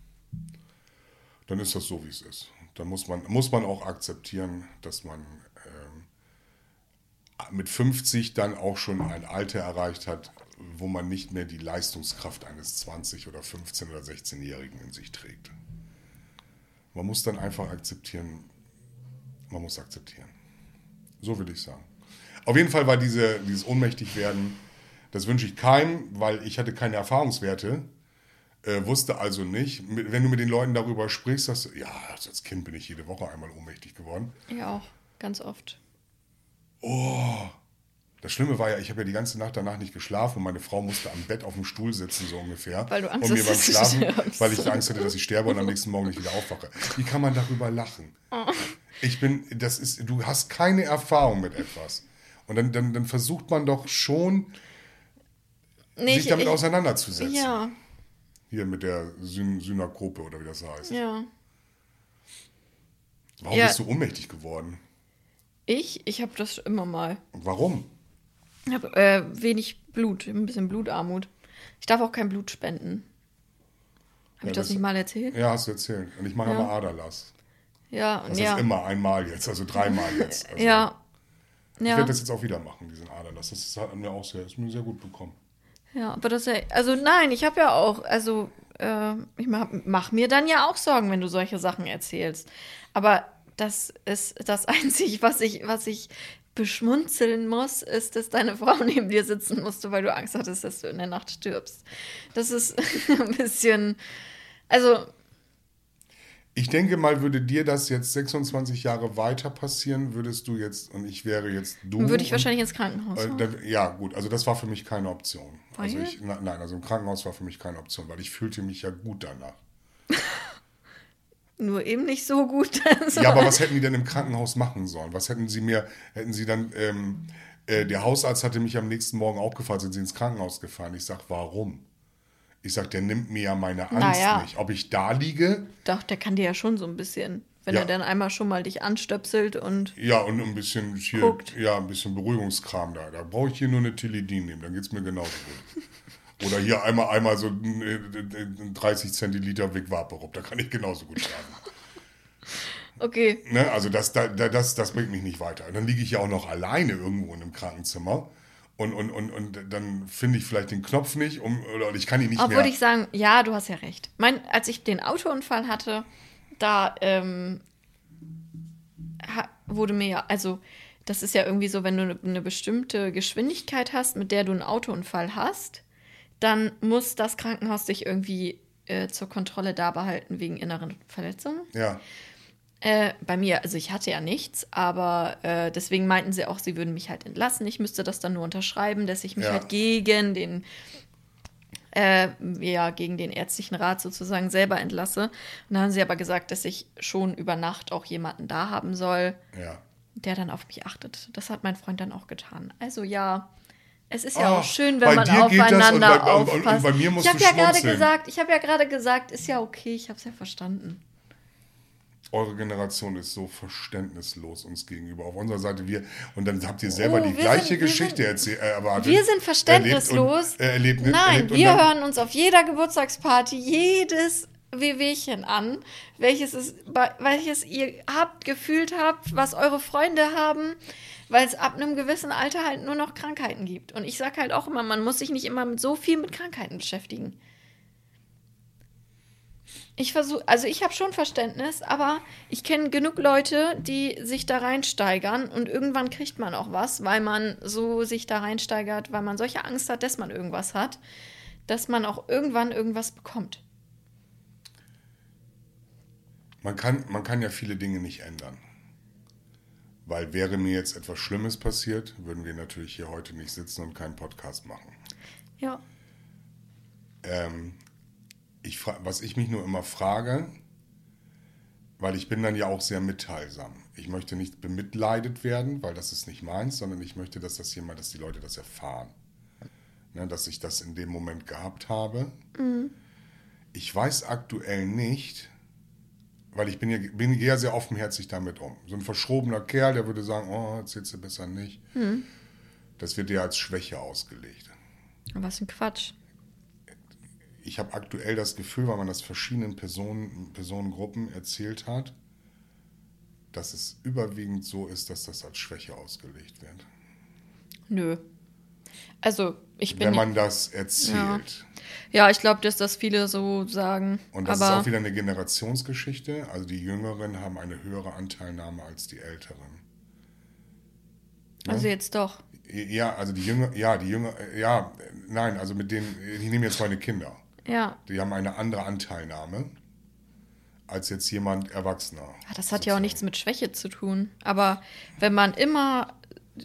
Dann ist das so, wie es ist. Dann muss man, muss man auch akzeptieren, dass man mit 50 dann auch schon ein Alter erreicht hat, wo man nicht mehr die Leistungskraft eines 20 oder 15 oder 16-Jährigen in sich trägt. Man muss dann einfach akzeptieren, man muss akzeptieren. So würde ich sagen. Auf jeden Fall war diese, dieses Ohnmächtigwerden, das wünsche ich keinem, weil ich hatte keine Erfahrungswerte, äh, wusste also nicht. Wenn du mit den Leuten darüber sprichst, du, ja, als Kind bin ich jede Woche einmal ohnmächtig geworden. Ja, auch. Ganz oft. Das Schlimme war ja, ich habe ja die ganze Nacht danach nicht geschlafen und meine Frau musste am Bett auf dem Stuhl sitzen, so ungefähr. Weil du Angst und mir beim Schlafen, weil ich Angst hatte, dass ich sterbe und am nächsten Morgen nicht wieder aufwache. Wie kann man darüber lachen? Ich bin, das ist, du hast keine Erfahrung mit etwas. Und dann, dann, dann versucht man doch schon, Nee, sich ich- damit ich- auseinanderzusetzen. Ja, Hier mit der Syn Synakope oder wie das heißt. ja. Warum Ja. bist du ohnmächtig geworden? Ich, ich habe das immer mal. Warum? Ich habe äh, wenig Blut, ein bisschen Blutarmut. Ich darf auch kein Blut spenden. Habe Ja, ich das, das- nicht mal erzählt? Ja, hast du erzählt. Und ich mache Ja. immer Aderlass. Ja, Das ja. ist immer einmal jetzt, also dreimal jetzt. Also ja. Ich werde das jetzt auch wieder machen, diesen Aderlass. Das ist- hat mir auch sehr, ist mir sehr gut bekommen. Ja, aber das ist ja, also nein, ich habe ja auch, also äh, ich mach, mach mir dann ja auch Sorgen, wenn du solche Sachen erzählst. Aber das ist das Einzige, was ich, was ich beschmunzeln muss, ist, dass deine Frau neben dir sitzen musste, weil du Angst hattest, dass du in der Nacht stirbst. Das ist ein bisschen, also Ich denke mal, würde dir das jetzt 26 Jahre weiter passieren, würdest du jetzt, und ich wäre jetzt du. würde ich und- wahrscheinlich ins Krankenhaus. Äh, dann, ja, gut, also das war für mich keine Option. Also ich, na, nein, also im Krankenhaus war für mich keine Option, weil ich fühlte mich ja gut danach. Nur eben nicht so gut. Also, Ja, aber was hätten die denn im Krankenhaus machen sollen? Was hätten sie mir, hätten sie dann, ähm, äh, der Hausarzt hatte mich am nächsten Morgen auch gefragt, sind sie ins Krankenhaus gefahren? Ich sag, warum? Ich sag, der nimmt mir ja meine Angst Naja. nicht. Ob ich da liege, Doch, der kann dir ja schon so ein bisschen, wenn Ja. er dann einmal schon mal dich anstöpselt und ja, und ein bisschen hier, Guckt. ja, ein bisschen Beruhigungskram da. Da brauche ich hier nur eine Tilidin nehmen, dann geht's mir genauso gut. Oder hier einmal, einmal so äh, äh, 30 Zentiliter Vic Vaporub, da kann ich genauso gut schlafen. okay. Ne? Also das, da, da- das, das bringt mich nicht weiter. Dann liege ich ja auch noch alleine irgendwo in einem Krankenzimmer und, und, und, und dann finde ich vielleicht den Knopf nicht um, oder ich kann ihn nicht Obwohl mehr. ich sagen, ja, du hast ja recht. Mein, als ich den Autounfall hatte, da ähm, wurde mir ja, also das ist ja irgendwie so, wenn du eine, eine bestimmte Geschwindigkeit hast, mit der du einen Autounfall hast, dann muss das Krankenhaus dich irgendwie äh, zur Kontrolle da behalten wegen inneren Verletzungen. ja, Äh, bei mir, also ich hatte ja nichts, aber äh, deswegen meinten sie auch, sie würden mich halt entlassen. Ich müsste das dann nur unterschreiben, dass ich mich Ja. halt gegen den äh, ja, gegen den ärztlichen Rat sozusagen selber entlasse. Und dann haben sie aber gesagt, dass ich schon über Nacht auch jemanden da haben soll, Ja. der dann auf mich achtet. Das hat mein Freund dann auch getan. Also ja, es ist ja Ah, auch schön, bei wenn man aufeinander bei- aufpasst. bei musst ich habe ja gerade gesagt, ich habe ja gerade gesagt, ist ja okay, ich habe es ja verstanden. Eure Generation ist so verständnislos uns gegenüber. Auf unserer Seite wir und dann habt ihr selber Oh, die gleiche sind- Geschichte erzählt, äh, erwartet. Wir sind verständnislos. Erlebt und, äh, erlebt, Nein, erlebt wir dann- hören uns auf jeder Geburtstagsparty jedes Wehwehchen an, welches, es, welches ihr habt, gefühlt habt, was eure Freunde haben, weil es ab einem gewissen Alter halt nur noch Krankheiten gibt. Und ich sage halt auch immer, man muss sich nicht immer mit so viel mit Krankheiten beschäftigen. Ich versuche, also ich habe schon Verständnis, aber ich kenne genug Leute, die sich da reinsteigern und irgendwann kriegt man auch was, weil man so sich da reinsteigert, weil man solche Angst hat, dass man irgendwas hat, dass man auch irgendwann irgendwas bekommt. Man kann, man kann ja viele Dinge nicht ändern. Weil wäre mir jetzt etwas Schlimmes passiert, würden wir natürlich hier heute nicht sitzen und keinen Podcast machen. Ja. Ähm, ich was ich mich nur immer frage, weil ich bin dann ja auch sehr mitteilsam. Ich möchte nicht bemitleidet werden, weil das ist nicht meins, sondern ich möchte, dass das jemand, dass die Leute das erfahren. Ne, dass ich das in dem Moment gehabt habe. Ich weiß aktuell nicht, weil ich bin ja bin eher sehr offenherzig damit um. So ein verschrobener Kerl, der würde sagen, oh, erzählst du besser nicht. Das wird dir als Schwäche ausgelegt. Was ein Quatsch. ich habe aktuell das Gefühl, weil man das verschiedenen Personen, Personengruppen erzählt hat, dass es überwiegend so ist, dass das als Schwäche ausgelegt wird. Nö. Also, ich bin. Wenn man das erzählt. Ja. Ja, ich glaube, dass das viele so sagen. Und das aber ist auch wieder eine Generationsgeschichte. Also die Jüngeren haben eine höhere Anteilnahme als die Älteren. also jetzt doch. Ja, also die Jünger, ja, die Jünger, ja, nein, also mit denen, ich nehme jetzt meine Kinder. Ja. Die haben eine andere Anteilnahme als jetzt jemand Erwachsener. Ja, Das hat ja auch nichts mit Schwäche zu tun. Aber wenn man immer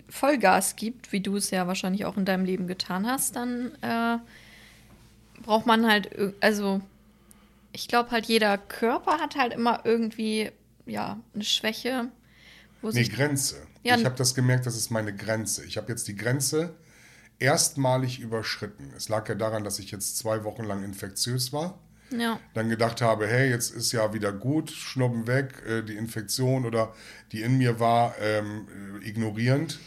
Vollgas gibt, wie du es ja wahrscheinlich auch in deinem Leben getan hast, dann äh, braucht man halt, also ich glaube halt, jeder Körper hat halt immer irgendwie, ja, eine Schwäche, wo Nee. Grenze. Ja, ich habe das gemerkt, das ist meine Grenze. Ich habe jetzt die Grenze erstmalig überschritten. Es lag ja daran, dass ich jetzt zwei Wochen lang infektiös war. Ja, Dann gedacht habe, hey, jetzt ist ja wieder gut, Schnuppen weg, äh, die Infektion oder die in mir war, ähm, äh, ignorierend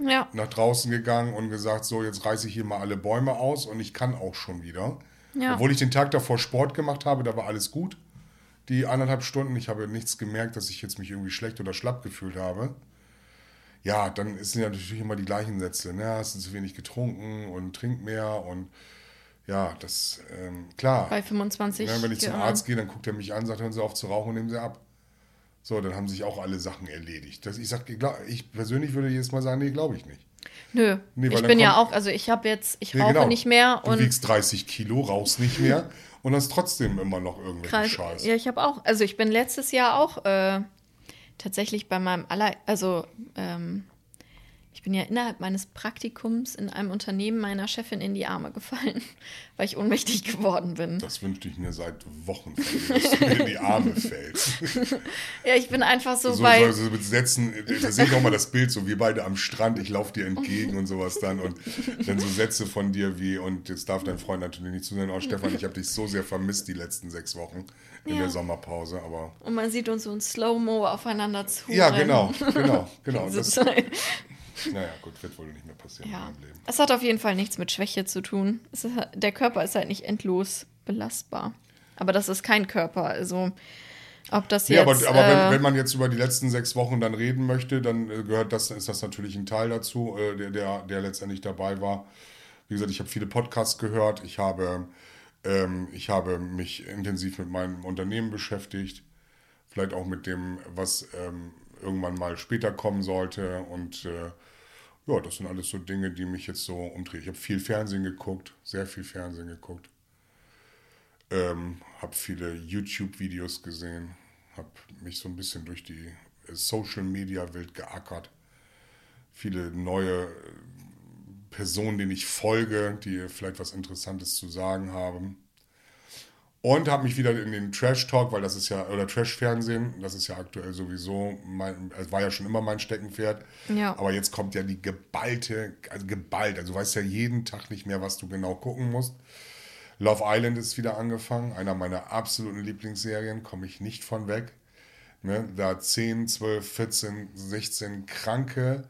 ja, nach draußen gegangen und gesagt, so, jetzt reiße ich hier mal alle Bäume aus und ich kann auch schon wieder. Ja. Obwohl ich den Tag davor Sport gemacht habe, da war alles gut. Die anderthalb Stunden, ich habe nichts gemerkt, dass ich jetzt mich irgendwie schlecht oder schlapp gefühlt habe. Ja, dann sind ja natürlich immer die gleichen Sätze. Ne? Hast du zu wenig getrunken und trink mehr und ja, das, ähm, klar. bei 25 Ja, wenn ich zum Jahren. Arzt gehe, dann guckt er mich an, sagt, hören Sie auf zu rauchen und nehmen Sie ab. So, dann haben sich auch alle Sachen erledigt. Das, ich, sag, ich persönlich würde jedes Mal sagen, nee, glaube ich nicht. Nö, Nee, ich bin ja kommt- auch, also ich habe jetzt, ich Nee, rauche genau. nicht mehr Du und wiegst 30 Kilo, rauchst nicht mehr und hast trotzdem immer noch irgendwelchen Kreis, Scheiß. Ja, ich habe auch, also ich bin letztes Jahr auch äh, tatsächlich bei meinem aller, also ähm, ich bin ja innerhalb meines Praktikums in einem Unternehmen meiner Chefin in die Arme gefallen, weil ich ohnmächtig geworden bin. Das wünschte ich mir seit Wochen dass du mir in die Arme fällst. Ja, ich bin einfach so, So, bei, so, so mit Sätzen, da sehe ich auch mal das Bild, so wir beide am Strand, ich laufe dir entgegen und sowas dann und dann so Sätze von dir wie, und jetzt darf dein Freund natürlich nicht zuhören, oh Stefan, ich habe dich so sehr vermisst die letzten sechs Wochen in Ja. der Sommerpause, aber und man sieht uns so in Slow-Mo aufeinander zu. ja, genau, genau, genau. Das, naja, gut, wird wohl nicht mehr passieren in ja. meinem Leben. Es hat auf jeden Fall nichts mit Schwäche zu tun. Ist, der Körper ist halt nicht endlos belastbar. Aber das ist kein Körper. Also, ob das Ja, jetzt. aber, aber äh, wenn, wenn man jetzt über die letzten sechs Wochen dann reden möchte, dann äh, gehört das, ist das natürlich ein Teil dazu, äh, der, der, der letztendlich dabei war. Wie gesagt, ich habe viele Podcasts gehört, ich habe, ähm, ich habe mich intensiv mit meinem Unternehmen beschäftigt, vielleicht auch mit dem, was ähm, irgendwann mal später kommen sollte. Und äh, ja, das sind alles so Dinge, die mich jetzt so umdrehen. Ich habe viel Fernsehen geguckt, sehr viel Fernsehen geguckt. Ähm, habe viele YouTube-Videos gesehen, habe mich so ein bisschen durch die äh, Social-Media-Welt geackert. Viele neue äh, Personen, denen ich folge, die vielleicht was Interessantes zu sagen haben. Und habe mich wieder in den Trash-Talk, weil das ist ja, oder Trash-Fernsehen, das ist ja aktuell sowieso, mein, es war ja schon immer mein Steckenpferd. Ja. Aber jetzt kommt ja die geballte, also geballt, also du weißt ja jeden Tag nicht mehr, was du genau gucken musst. Love Island ist wieder angefangen, einer meiner absoluten Lieblingsserien, komme ich nicht von weg. Ne, da 10, 12, 14, 16 kranke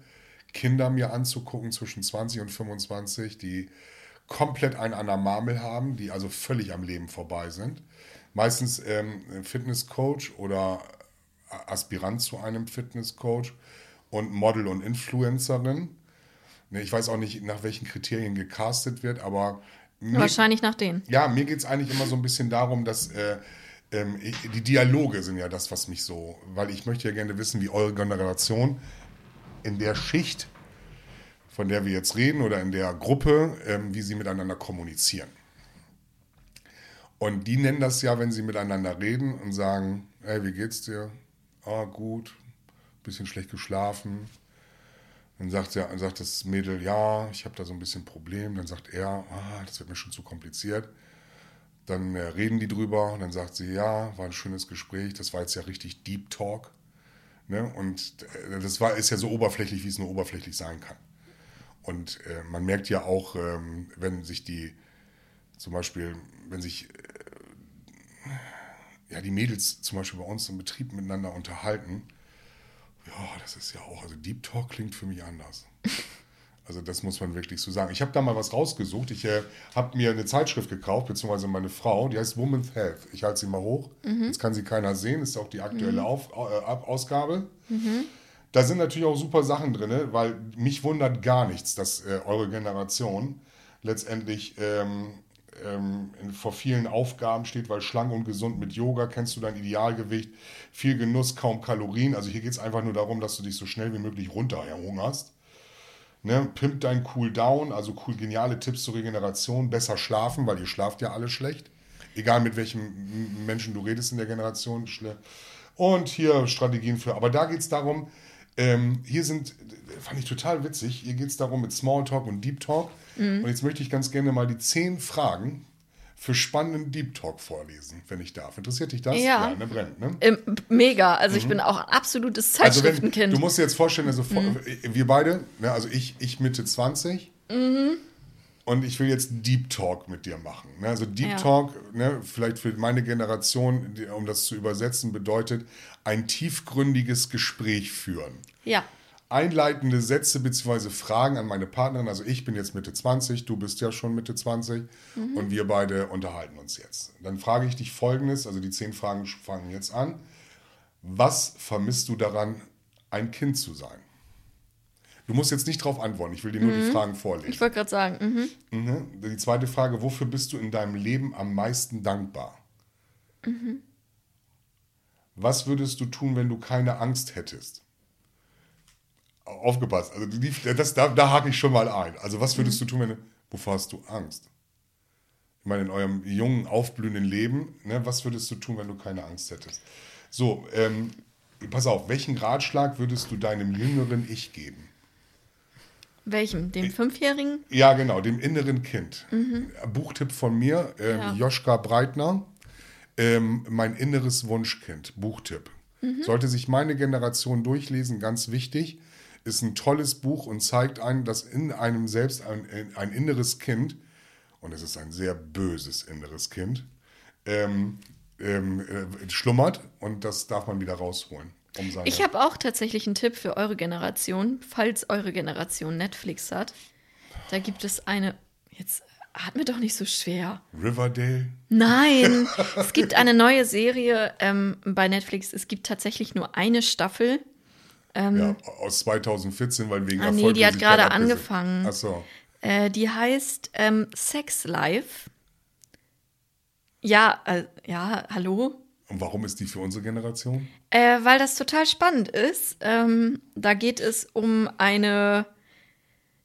Kinder mir anzugucken zwischen 20 und 25, die komplett einen an der Marmel haben, die also völlig am Leben vorbei sind. Meistens ähm, Fitnesscoach oder Aspirant zu einem Fitnesscoach und Model und Influencerin. Ne, ich weiß auch nicht, nach welchen Kriterien gecastet wird, aber mir, Wahrscheinlich nach denen. ja, mir geht es eigentlich immer so ein bisschen darum, dass äh, ähm, die Dialoge sind ja das, was mich so, weil ich möchte ja gerne wissen, wie eure Generation in der Schicht, von der wir jetzt reden, oder in der Gruppe, ähm, wie sie miteinander kommunizieren. Und die nennen das ja, wenn sie miteinander reden und sagen, hey, wie geht's dir? Ah, gut, bisschen schlecht geschlafen. Dann sagt, er, sagt das Mädel, ja, ich habe da so ein bisschen Problem. Dann sagt er, ah, das wird mir schon zu kompliziert. Dann äh, reden die drüber und dann sagt sie, ja, war ein schönes Gespräch, das war jetzt ja richtig Deep Talk. Ne? Und äh, das war, ist ja so oberflächlich, wie es nur oberflächlich sein kann. Und äh, man merkt ja auch, ähm, wenn sich die, zum Beispiel, wenn sich äh, ja, die Mädels zum Beispiel bei uns im Betrieb miteinander unterhalten, ja, das ist ja auch, also Deep Talk klingt für mich anders. Also das muss man wirklich so sagen. Ich habe da mal was rausgesucht. Ich äh, habe mir eine Zeitschrift gekauft, beziehungsweise meine Frau, die heißt Woman's Health. Ich halte sie mal hoch. Jetzt kann sie keiner sehen, ist auch die aktuelle Auf, äh, Ab- Ausgabe. Da sind natürlich auch super Sachen drin, weil mich wundert gar nichts, dass äh, eure Generation letztendlich ähm, ähm, vor vielen Aufgaben steht, weil schlank und gesund mit Yoga kennst du dein Idealgewicht, viel Genuss, kaum Kalorien. Also hier geht es einfach nur darum, dass du dich so schnell wie möglich runterhungerst. Ne, pimp dein Cool Down, also cool geniale Tipps zur Regeneration, besser schlafen, weil ihr schlaft ja alle schlecht. Egal mit welchem Menschen du redest in der Generation. Und hier Strategien für. Aber da geht es darum, ähm, hier sind, fand ich total witzig, hier geht es darum mit Smalltalk und Deep Talk. Und jetzt möchte ich ganz gerne mal die zehn Fragen für spannenden Deep Talk vorlesen, wenn ich darf. Interessiert dich das? Ja. ne, brennt, ne? Ähm, mega. Also ich bin auch ein absolutes Mhm. Also wenn, Zeitschriftenkind. du musst dir jetzt vorstellen, also vor- wir beide, ne, also ich, ich Mitte 20 und ich will jetzt Deep Talk mit dir machen. Ne? Also Deep Ja. Talk, ne, vielleicht für meine Generation, um das zu übersetzen, bedeutet ein tiefgründiges Gespräch führen. Ja. Einleitende Sätze bzw. Fragen an meine Partnerin. Also ich bin jetzt Mitte 20, du bist ja schon Mitte 20 und wir beide unterhalten uns jetzt. Dann frage ich dich folgendes, also die zehn Fragen fangen jetzt an. Was vermisst du daran, ein Kind zu sein? Du musst jetzt nicht darauf antworten, ich will dir nur die Fragen vorlesen. Ich wollte gerade sagen, mhm. Mhm. Die zweite Frage, wofür bist du in deinem Leben am meisten dankbar? Was würdest du tun, wenn du keine Angst hättest? Aufgepasst, also die, das, da, da hake ich schon mal ein. Also was würdest du tun, wenn du, wovor hast du Angst? Ich meine, in eurem jungen, aufblühenden Leben, ne, was würdest du tun, wenn du keine Angst hättest? So, ähm, pass auf, welchen Ratschlag würdest du deinem jüngeren Ich geben? welchem? Dem Fünfjährigen? Ja, genau, dem inneren Kind. Buchtipp von mir, ähm, Ja. Joschka Breitner. Ähm, mein inneres Wunschkind, Buchtipp. Sollte sich meine Generation durchlesen, ganz wichtig. Ist ein tolles Buch und zeigt einem, dass in einem selbst ein, ein inneres Kind, und es ist ein sehr böses inneres Kind, ähm, ähm, äh, schlummert und das darf man wieder rausholen. Um Ich habe auch tatsächlich einen Tipp für eure Generation, falls eure Generation Netflix hat. Da gibt es eine. Jetzt atme doch nicht so schwer. Riverdale. Nein, es gibt eine neue Serie ähm, bei Netflix. Es gibt tatsächlich nur eine Staffel. Ja, aus 2014, weil wegen Ähm, Ah, nee, die hat gerade angefangen. Ach so. Äh, die heißt ähm, Sex Life. Ja, äh, ja, hallo. Und warum ist die für unsere Generation? Äh, weil das total spannend ist. Ähm, da geht es um eine,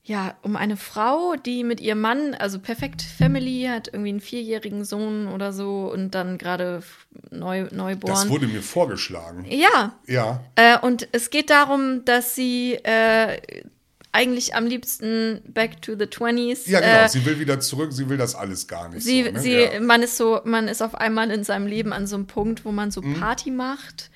ja, um eine Frau, die mit ihrem Mann, also perfekt Family, hat irgendwie einen vierjährigen Sohn oder so und dann gerade neu, neugeboren. Das wurde mir vorgeschlagen. ja, Ja, äh, und es geht darum, dass sie äh, eigentlich am liebsten back to the 20s. Ja, genau. Äh, sie will wieder zurück, sie will das alles gar nicht. sie, so, ne? sie, ja. man ist so, man ist auf einmal in seinem Leben an so einem Punkt, wo man so Mhm. Party macht.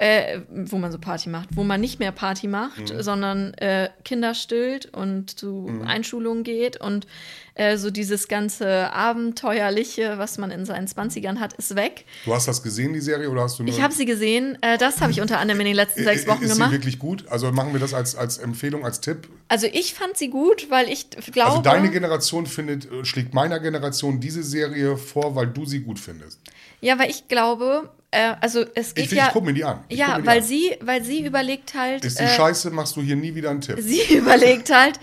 Äh, wo man so Party macht, wo man nicht mehr Party macht, Mhm. sondern äh, Kinder stillt und zu Einschulungen geht und äh, so dieses ganze Abenteuerliche, was man in seinen 20ern hat, ist weg. Du hast das gesehen, die Serie, oder hast du. Ich habe sie gesehen, äh, das habe ich unter anderem in den letzten sechs Äh, Wochen ist gemacht. sie wirklich gut? Also machen wir das als, als Empfehlung, als Tipp? Also ich fand sie gut, weil ich glaube. Also deine Generation findet, äh, schlägt meiner Generation diese Serie vor, weil du sie gut findest. ja, weil ich glaube, äh, also es geht Ich, ja. ich guck mir die an. Ich ja, die weil an. sie, weil sie überlegt halt. Ist die äh, scheiße, machst du hier nie wieder einen Tipp. Sie überlegt halt,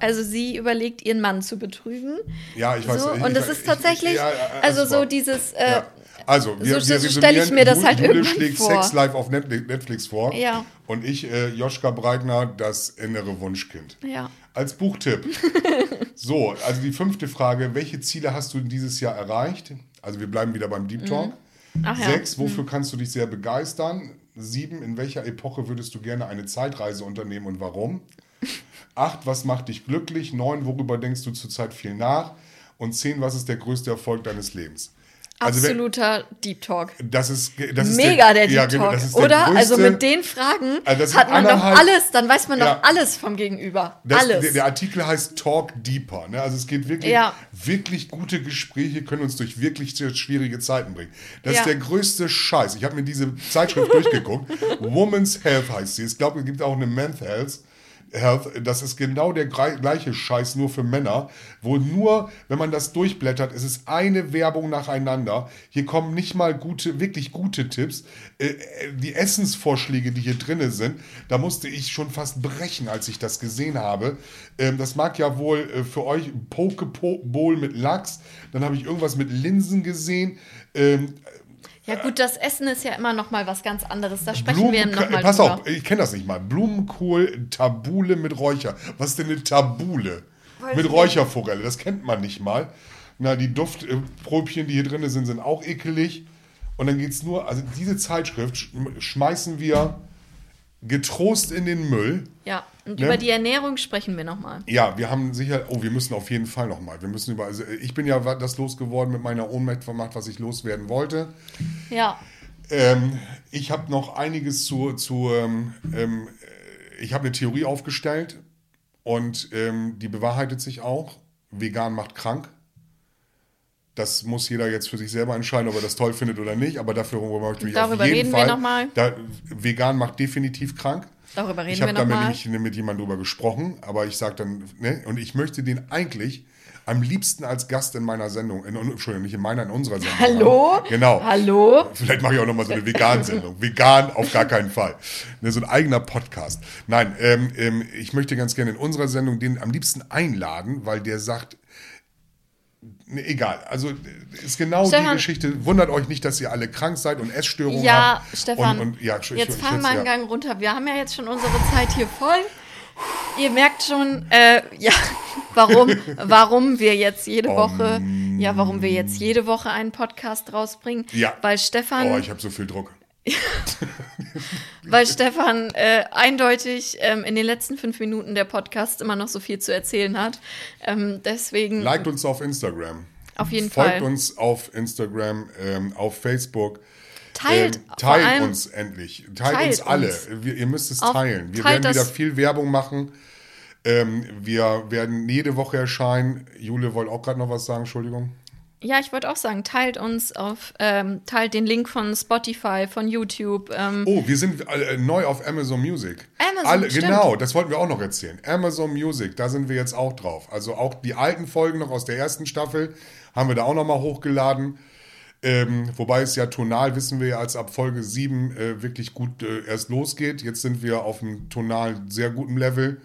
also sie überlegt, ihren Mann zu betrügen. Ja, ich weiß. So, ich, und das ist ich- tatsächlich, ja, also alles so dieses, äh, Ja. Also, wir, so- wir so stell ich mir das resümieren, halt Jule irgendwann schlägt vor. Sex Live auf Netflix, Netflix vor. Ja. Und ich, äh, Joschka Breitner, das innere Wunschkind. ja. Als Buchtipp. so, also die fünfte Frage. Welche Ziele hast du dieses Jahr erreicht? Also wir bleiben wieder beim Deep Talk. Mhm. Ach ja. Sechs, wofür kannst du dich sehr begeistern? Sieben, in welcher Epoche würdest du gerne eine Zeitreise unternehmen und warum? Acht, was macht dich glücklich? Neun, worüber denkst du zurzeit viel nach? Und zehn, was ist der größte Erfolg deines Lebens? Also Absoluter Deep Talk. das ist, das ist Mega der Deep ja, genau, Talk, der oder? also größte- mit den Fragen Also hat man doch alles, dann weiß man doch Ja. alles vom Gegenüber. Das, alles. Der, der Artikel heißt Talk Deeper. Ne? Also es geht wirklich, Ja. wirklich gute Gespräche können uns durch wirklich schwierige Zeiten bringen. Das Ja. ist der größte Scheiß. Ich habe mir diese Zeitschrift durchgeguckt. Woman's Health heißt sie. Ich glaube, es gibt auch eine Men's Health. Health, das ist genau der gleiche Scheiß, nur für Männer, wo nur, wenn man das durchblättert, es ist eine Werbung nacheinander. Hier kommen nicht mal gute, wirklich gute Tipps. Äh, äh, die Essensvorschläge, die hier drinne sind, da musste ich schon fast brechen, als ich das gesehen habe. Ähm, das mag ja wohl äh, für euch ein Pokeball mit Lachs, dann habe ich irgendwas mit Linsen gesehen. Ja gut, das Essen ist ja immer noch mal was ganz anderes. Da sprechen wir noch mal Pass drüber. auf, ich kenne das nicht mal. Blumenkohl, Tabule mit Räucher. Was ist denn eine Tabule? Weiß mit Räucherforelle, das kennt man nicht mal. Na, die Duftpröbchen, die hier drin sind, sind auch ekelig. Und dann geht es nur, also diese Zeitschrift sch- schmeißen wir getrost in den Müll. Ja, und Ne? über die Ernährung sprechen wir noch mal. Ja, wir haben sicher, oh, wir müssen auf jeden Fall nochmal. Wir müssen über, also ich bin ja das losgeworden mit meiner Ohnmacht vermacht, was ich loswerden wollte. Ja. Ähm, ich habe noch einiges zu, zu ähm, ähm, äh, ich habe eine Theorie aufgestellt und ähm, die bewahrheitet sich auch. Vegan macht krank. Das muss jeder jetzt für sich selber entscheiden, ob er das toll findet oder nicht, aber dafür möchte ich mich Darüber auf jeden reden wir Fall. noch mal. Da, vegan macht definitiv krank. Darüber reden ich wir habe noch damit mal. nicht mit jemandem drüber gesprochen, aber ich sage dann, ne, und ich möchte den eigentlich am liebsten als Gast in meiner Sendung, in, Entschuldigung, nicht in meiner, in unserer Sendung. Hallo? haben. Genau. Hallo? Vielleicht mache ich auch nochmal so eine Vegan-Sendung. Vegan auf gar keinen Fall. Ne, so ein eigener Podcast. Nein, ähm, ähm, ich möchte ganz gerne in unserer Sendung den am liebsten einladen, weil der sagt, ne, egal, also ist genau die Stefan. Geschichte. Wundert euch nicht, dass ihr alle krank seid und Essstörungen Ja, habt. Stefan, Und, und, ja, ich- jetzt fahren wir einen ja. Gang runter. Wir haben ja jetzt schon unsere Zeit hier voll. Ihr merkt schon, äh, ja, warum, warum wir jetzt jede Woche, ja, warum wir jetzt jede Woche einen Podcast rausbringen. Ja. Weil Stefan, Oh, ich habe so viel Druck. weil Stefan äh, eindeutig ähm, in den letzten fünf Minuten der Podcast immer noch so viel zu erzählen hat. Ähm, deswegen Liked uns auf Instagram. auf jeden Folgt Fall. uns auf Instagram, ähm, auf Facebook. Teilt, ähm, teilt uns endlich. Teilt, Teilt uns alle. uns. Wir, ihr müsst es teilen. Wir werden wieder viel Werbung machen. Ähm, wir werden jede Woche erscheinen. Jule wollte auch gerade noch was sagen, Entschuldigung. Ja, ich wollte auch sagen, teilt uns auf, ähm, teilt den Link von Spotify, von YouTube. Ähm, Oh, wir sind äh, neu auf Amazon Music. Amazon, Alle, stimmt. Genau, das wollten wir auch noch erzählen. Amazon Music, da sind wir jetzt auch drauf. Also auch die alten Folgen noch aus der ersten Staffel haben wir da auch noch mal hochgeladen. Ähm, wobei es ja tonal, wissen wir ja, als ab Folge 7 äh, wirklich gut äh, erst losgeht. Jetzt sind wir auf einem tonal sehr guten Level.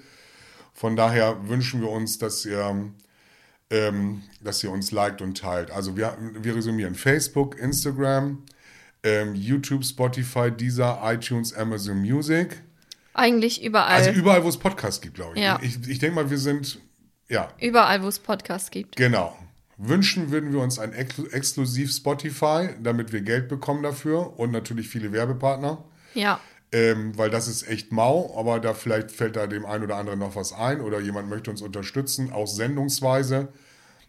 Von daher wünschen wir uns, dass ihr, ähm, dass ihr uns liked und teilt. Also wir, wir resümieren Facebook, Instagram, ähm, YouTube, Spotify, Deezer, iTunes, Amazon Music. eigentlich überall. Also überall, wo es Podcasts gibt, glaube ich. Ja. Ich, ich denke mal, wir sind, ja, überall, wo es Podcasts gibt. genau. Wünschen würden wir uns ein Ex exklusiv Spotify, damit wir Geld bekommen dafür und natürlich viele Werbepartner. Ja. Ähm, weil das ist echt mau, aber da vielleicht fällt da dem einen oder anderen noch was ein oder jemand möchte uns unterstützen, auch sendungsweise.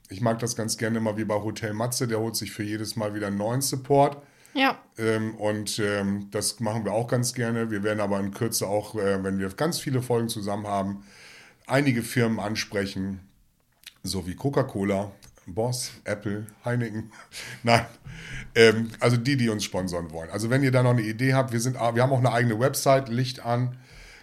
Ich mag das ganz gerne immer wie bei Hotel Matze, der holt sich für jedes Mal wieder einen neuen Support. Ja. Ähm, und ähm, das machen wir auch ganz gerne. Wir werden aber in Kürze auch, äh, wenn wir ganz viele Folgen zusammen haben, einige Firmen ansprechen, so wie Coca-Cola, Boss, Apple, Heineken. Nein, ähm, also die, die uns sponsern wollen. Also wenn ihr da noch eine Idee habt, wir, sind, wir haben auch eine eigene Website, Licht an,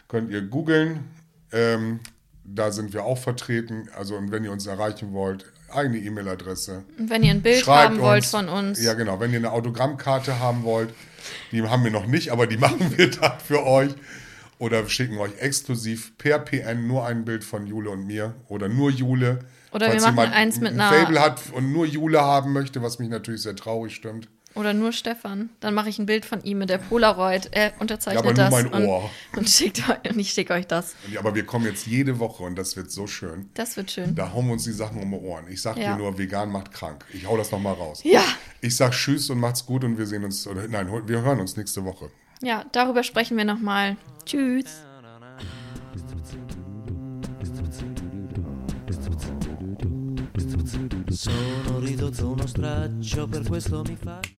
könnt ihr googeln. Ähm, da sind wir auch vertreten. Also und wenn ihr uns erreichen wollt, eigene E-Mail-Adresse. Und wenn ihr ein Bild haben wollt uns, von uns. Ja, genau. Wenn ihr eine Autogrammkarte haben wollt, die haben wir noch nicht, aber die machen wir dann für euch. Oder schicken euch exklusiv per PN nur ein Bild von Jule und mir. Oder nur Jule. Oder wir machen eins mit einer. Fable hat und nur Jule haben möchte, was mich natürlich sehr traurig stimmt. Oder nur Stefan. Dann mache ich ein Bild von ihm mit der Polaroid. Er unterzeichnet ja, aber das. Nur mein Ohr. Und, und, schickt, und ich schicke euch das. Ja, aber wir kommen jetzt jede Woche und das wird so schön. Das wird schön. Da hauen wir uns die Sachen um die Ohren. Ich sag ja. dir nur, vegan macht krank. Ich hau das nochmal raus. Ja. Ich sag Tschüss und macht's gut und wir sehen uns, oder nein, wir hören uns nächste Woche. Ja, darüber sprechen wir nochmal. Tschüss. Sono ridotto uno straccio, per questo mi fa...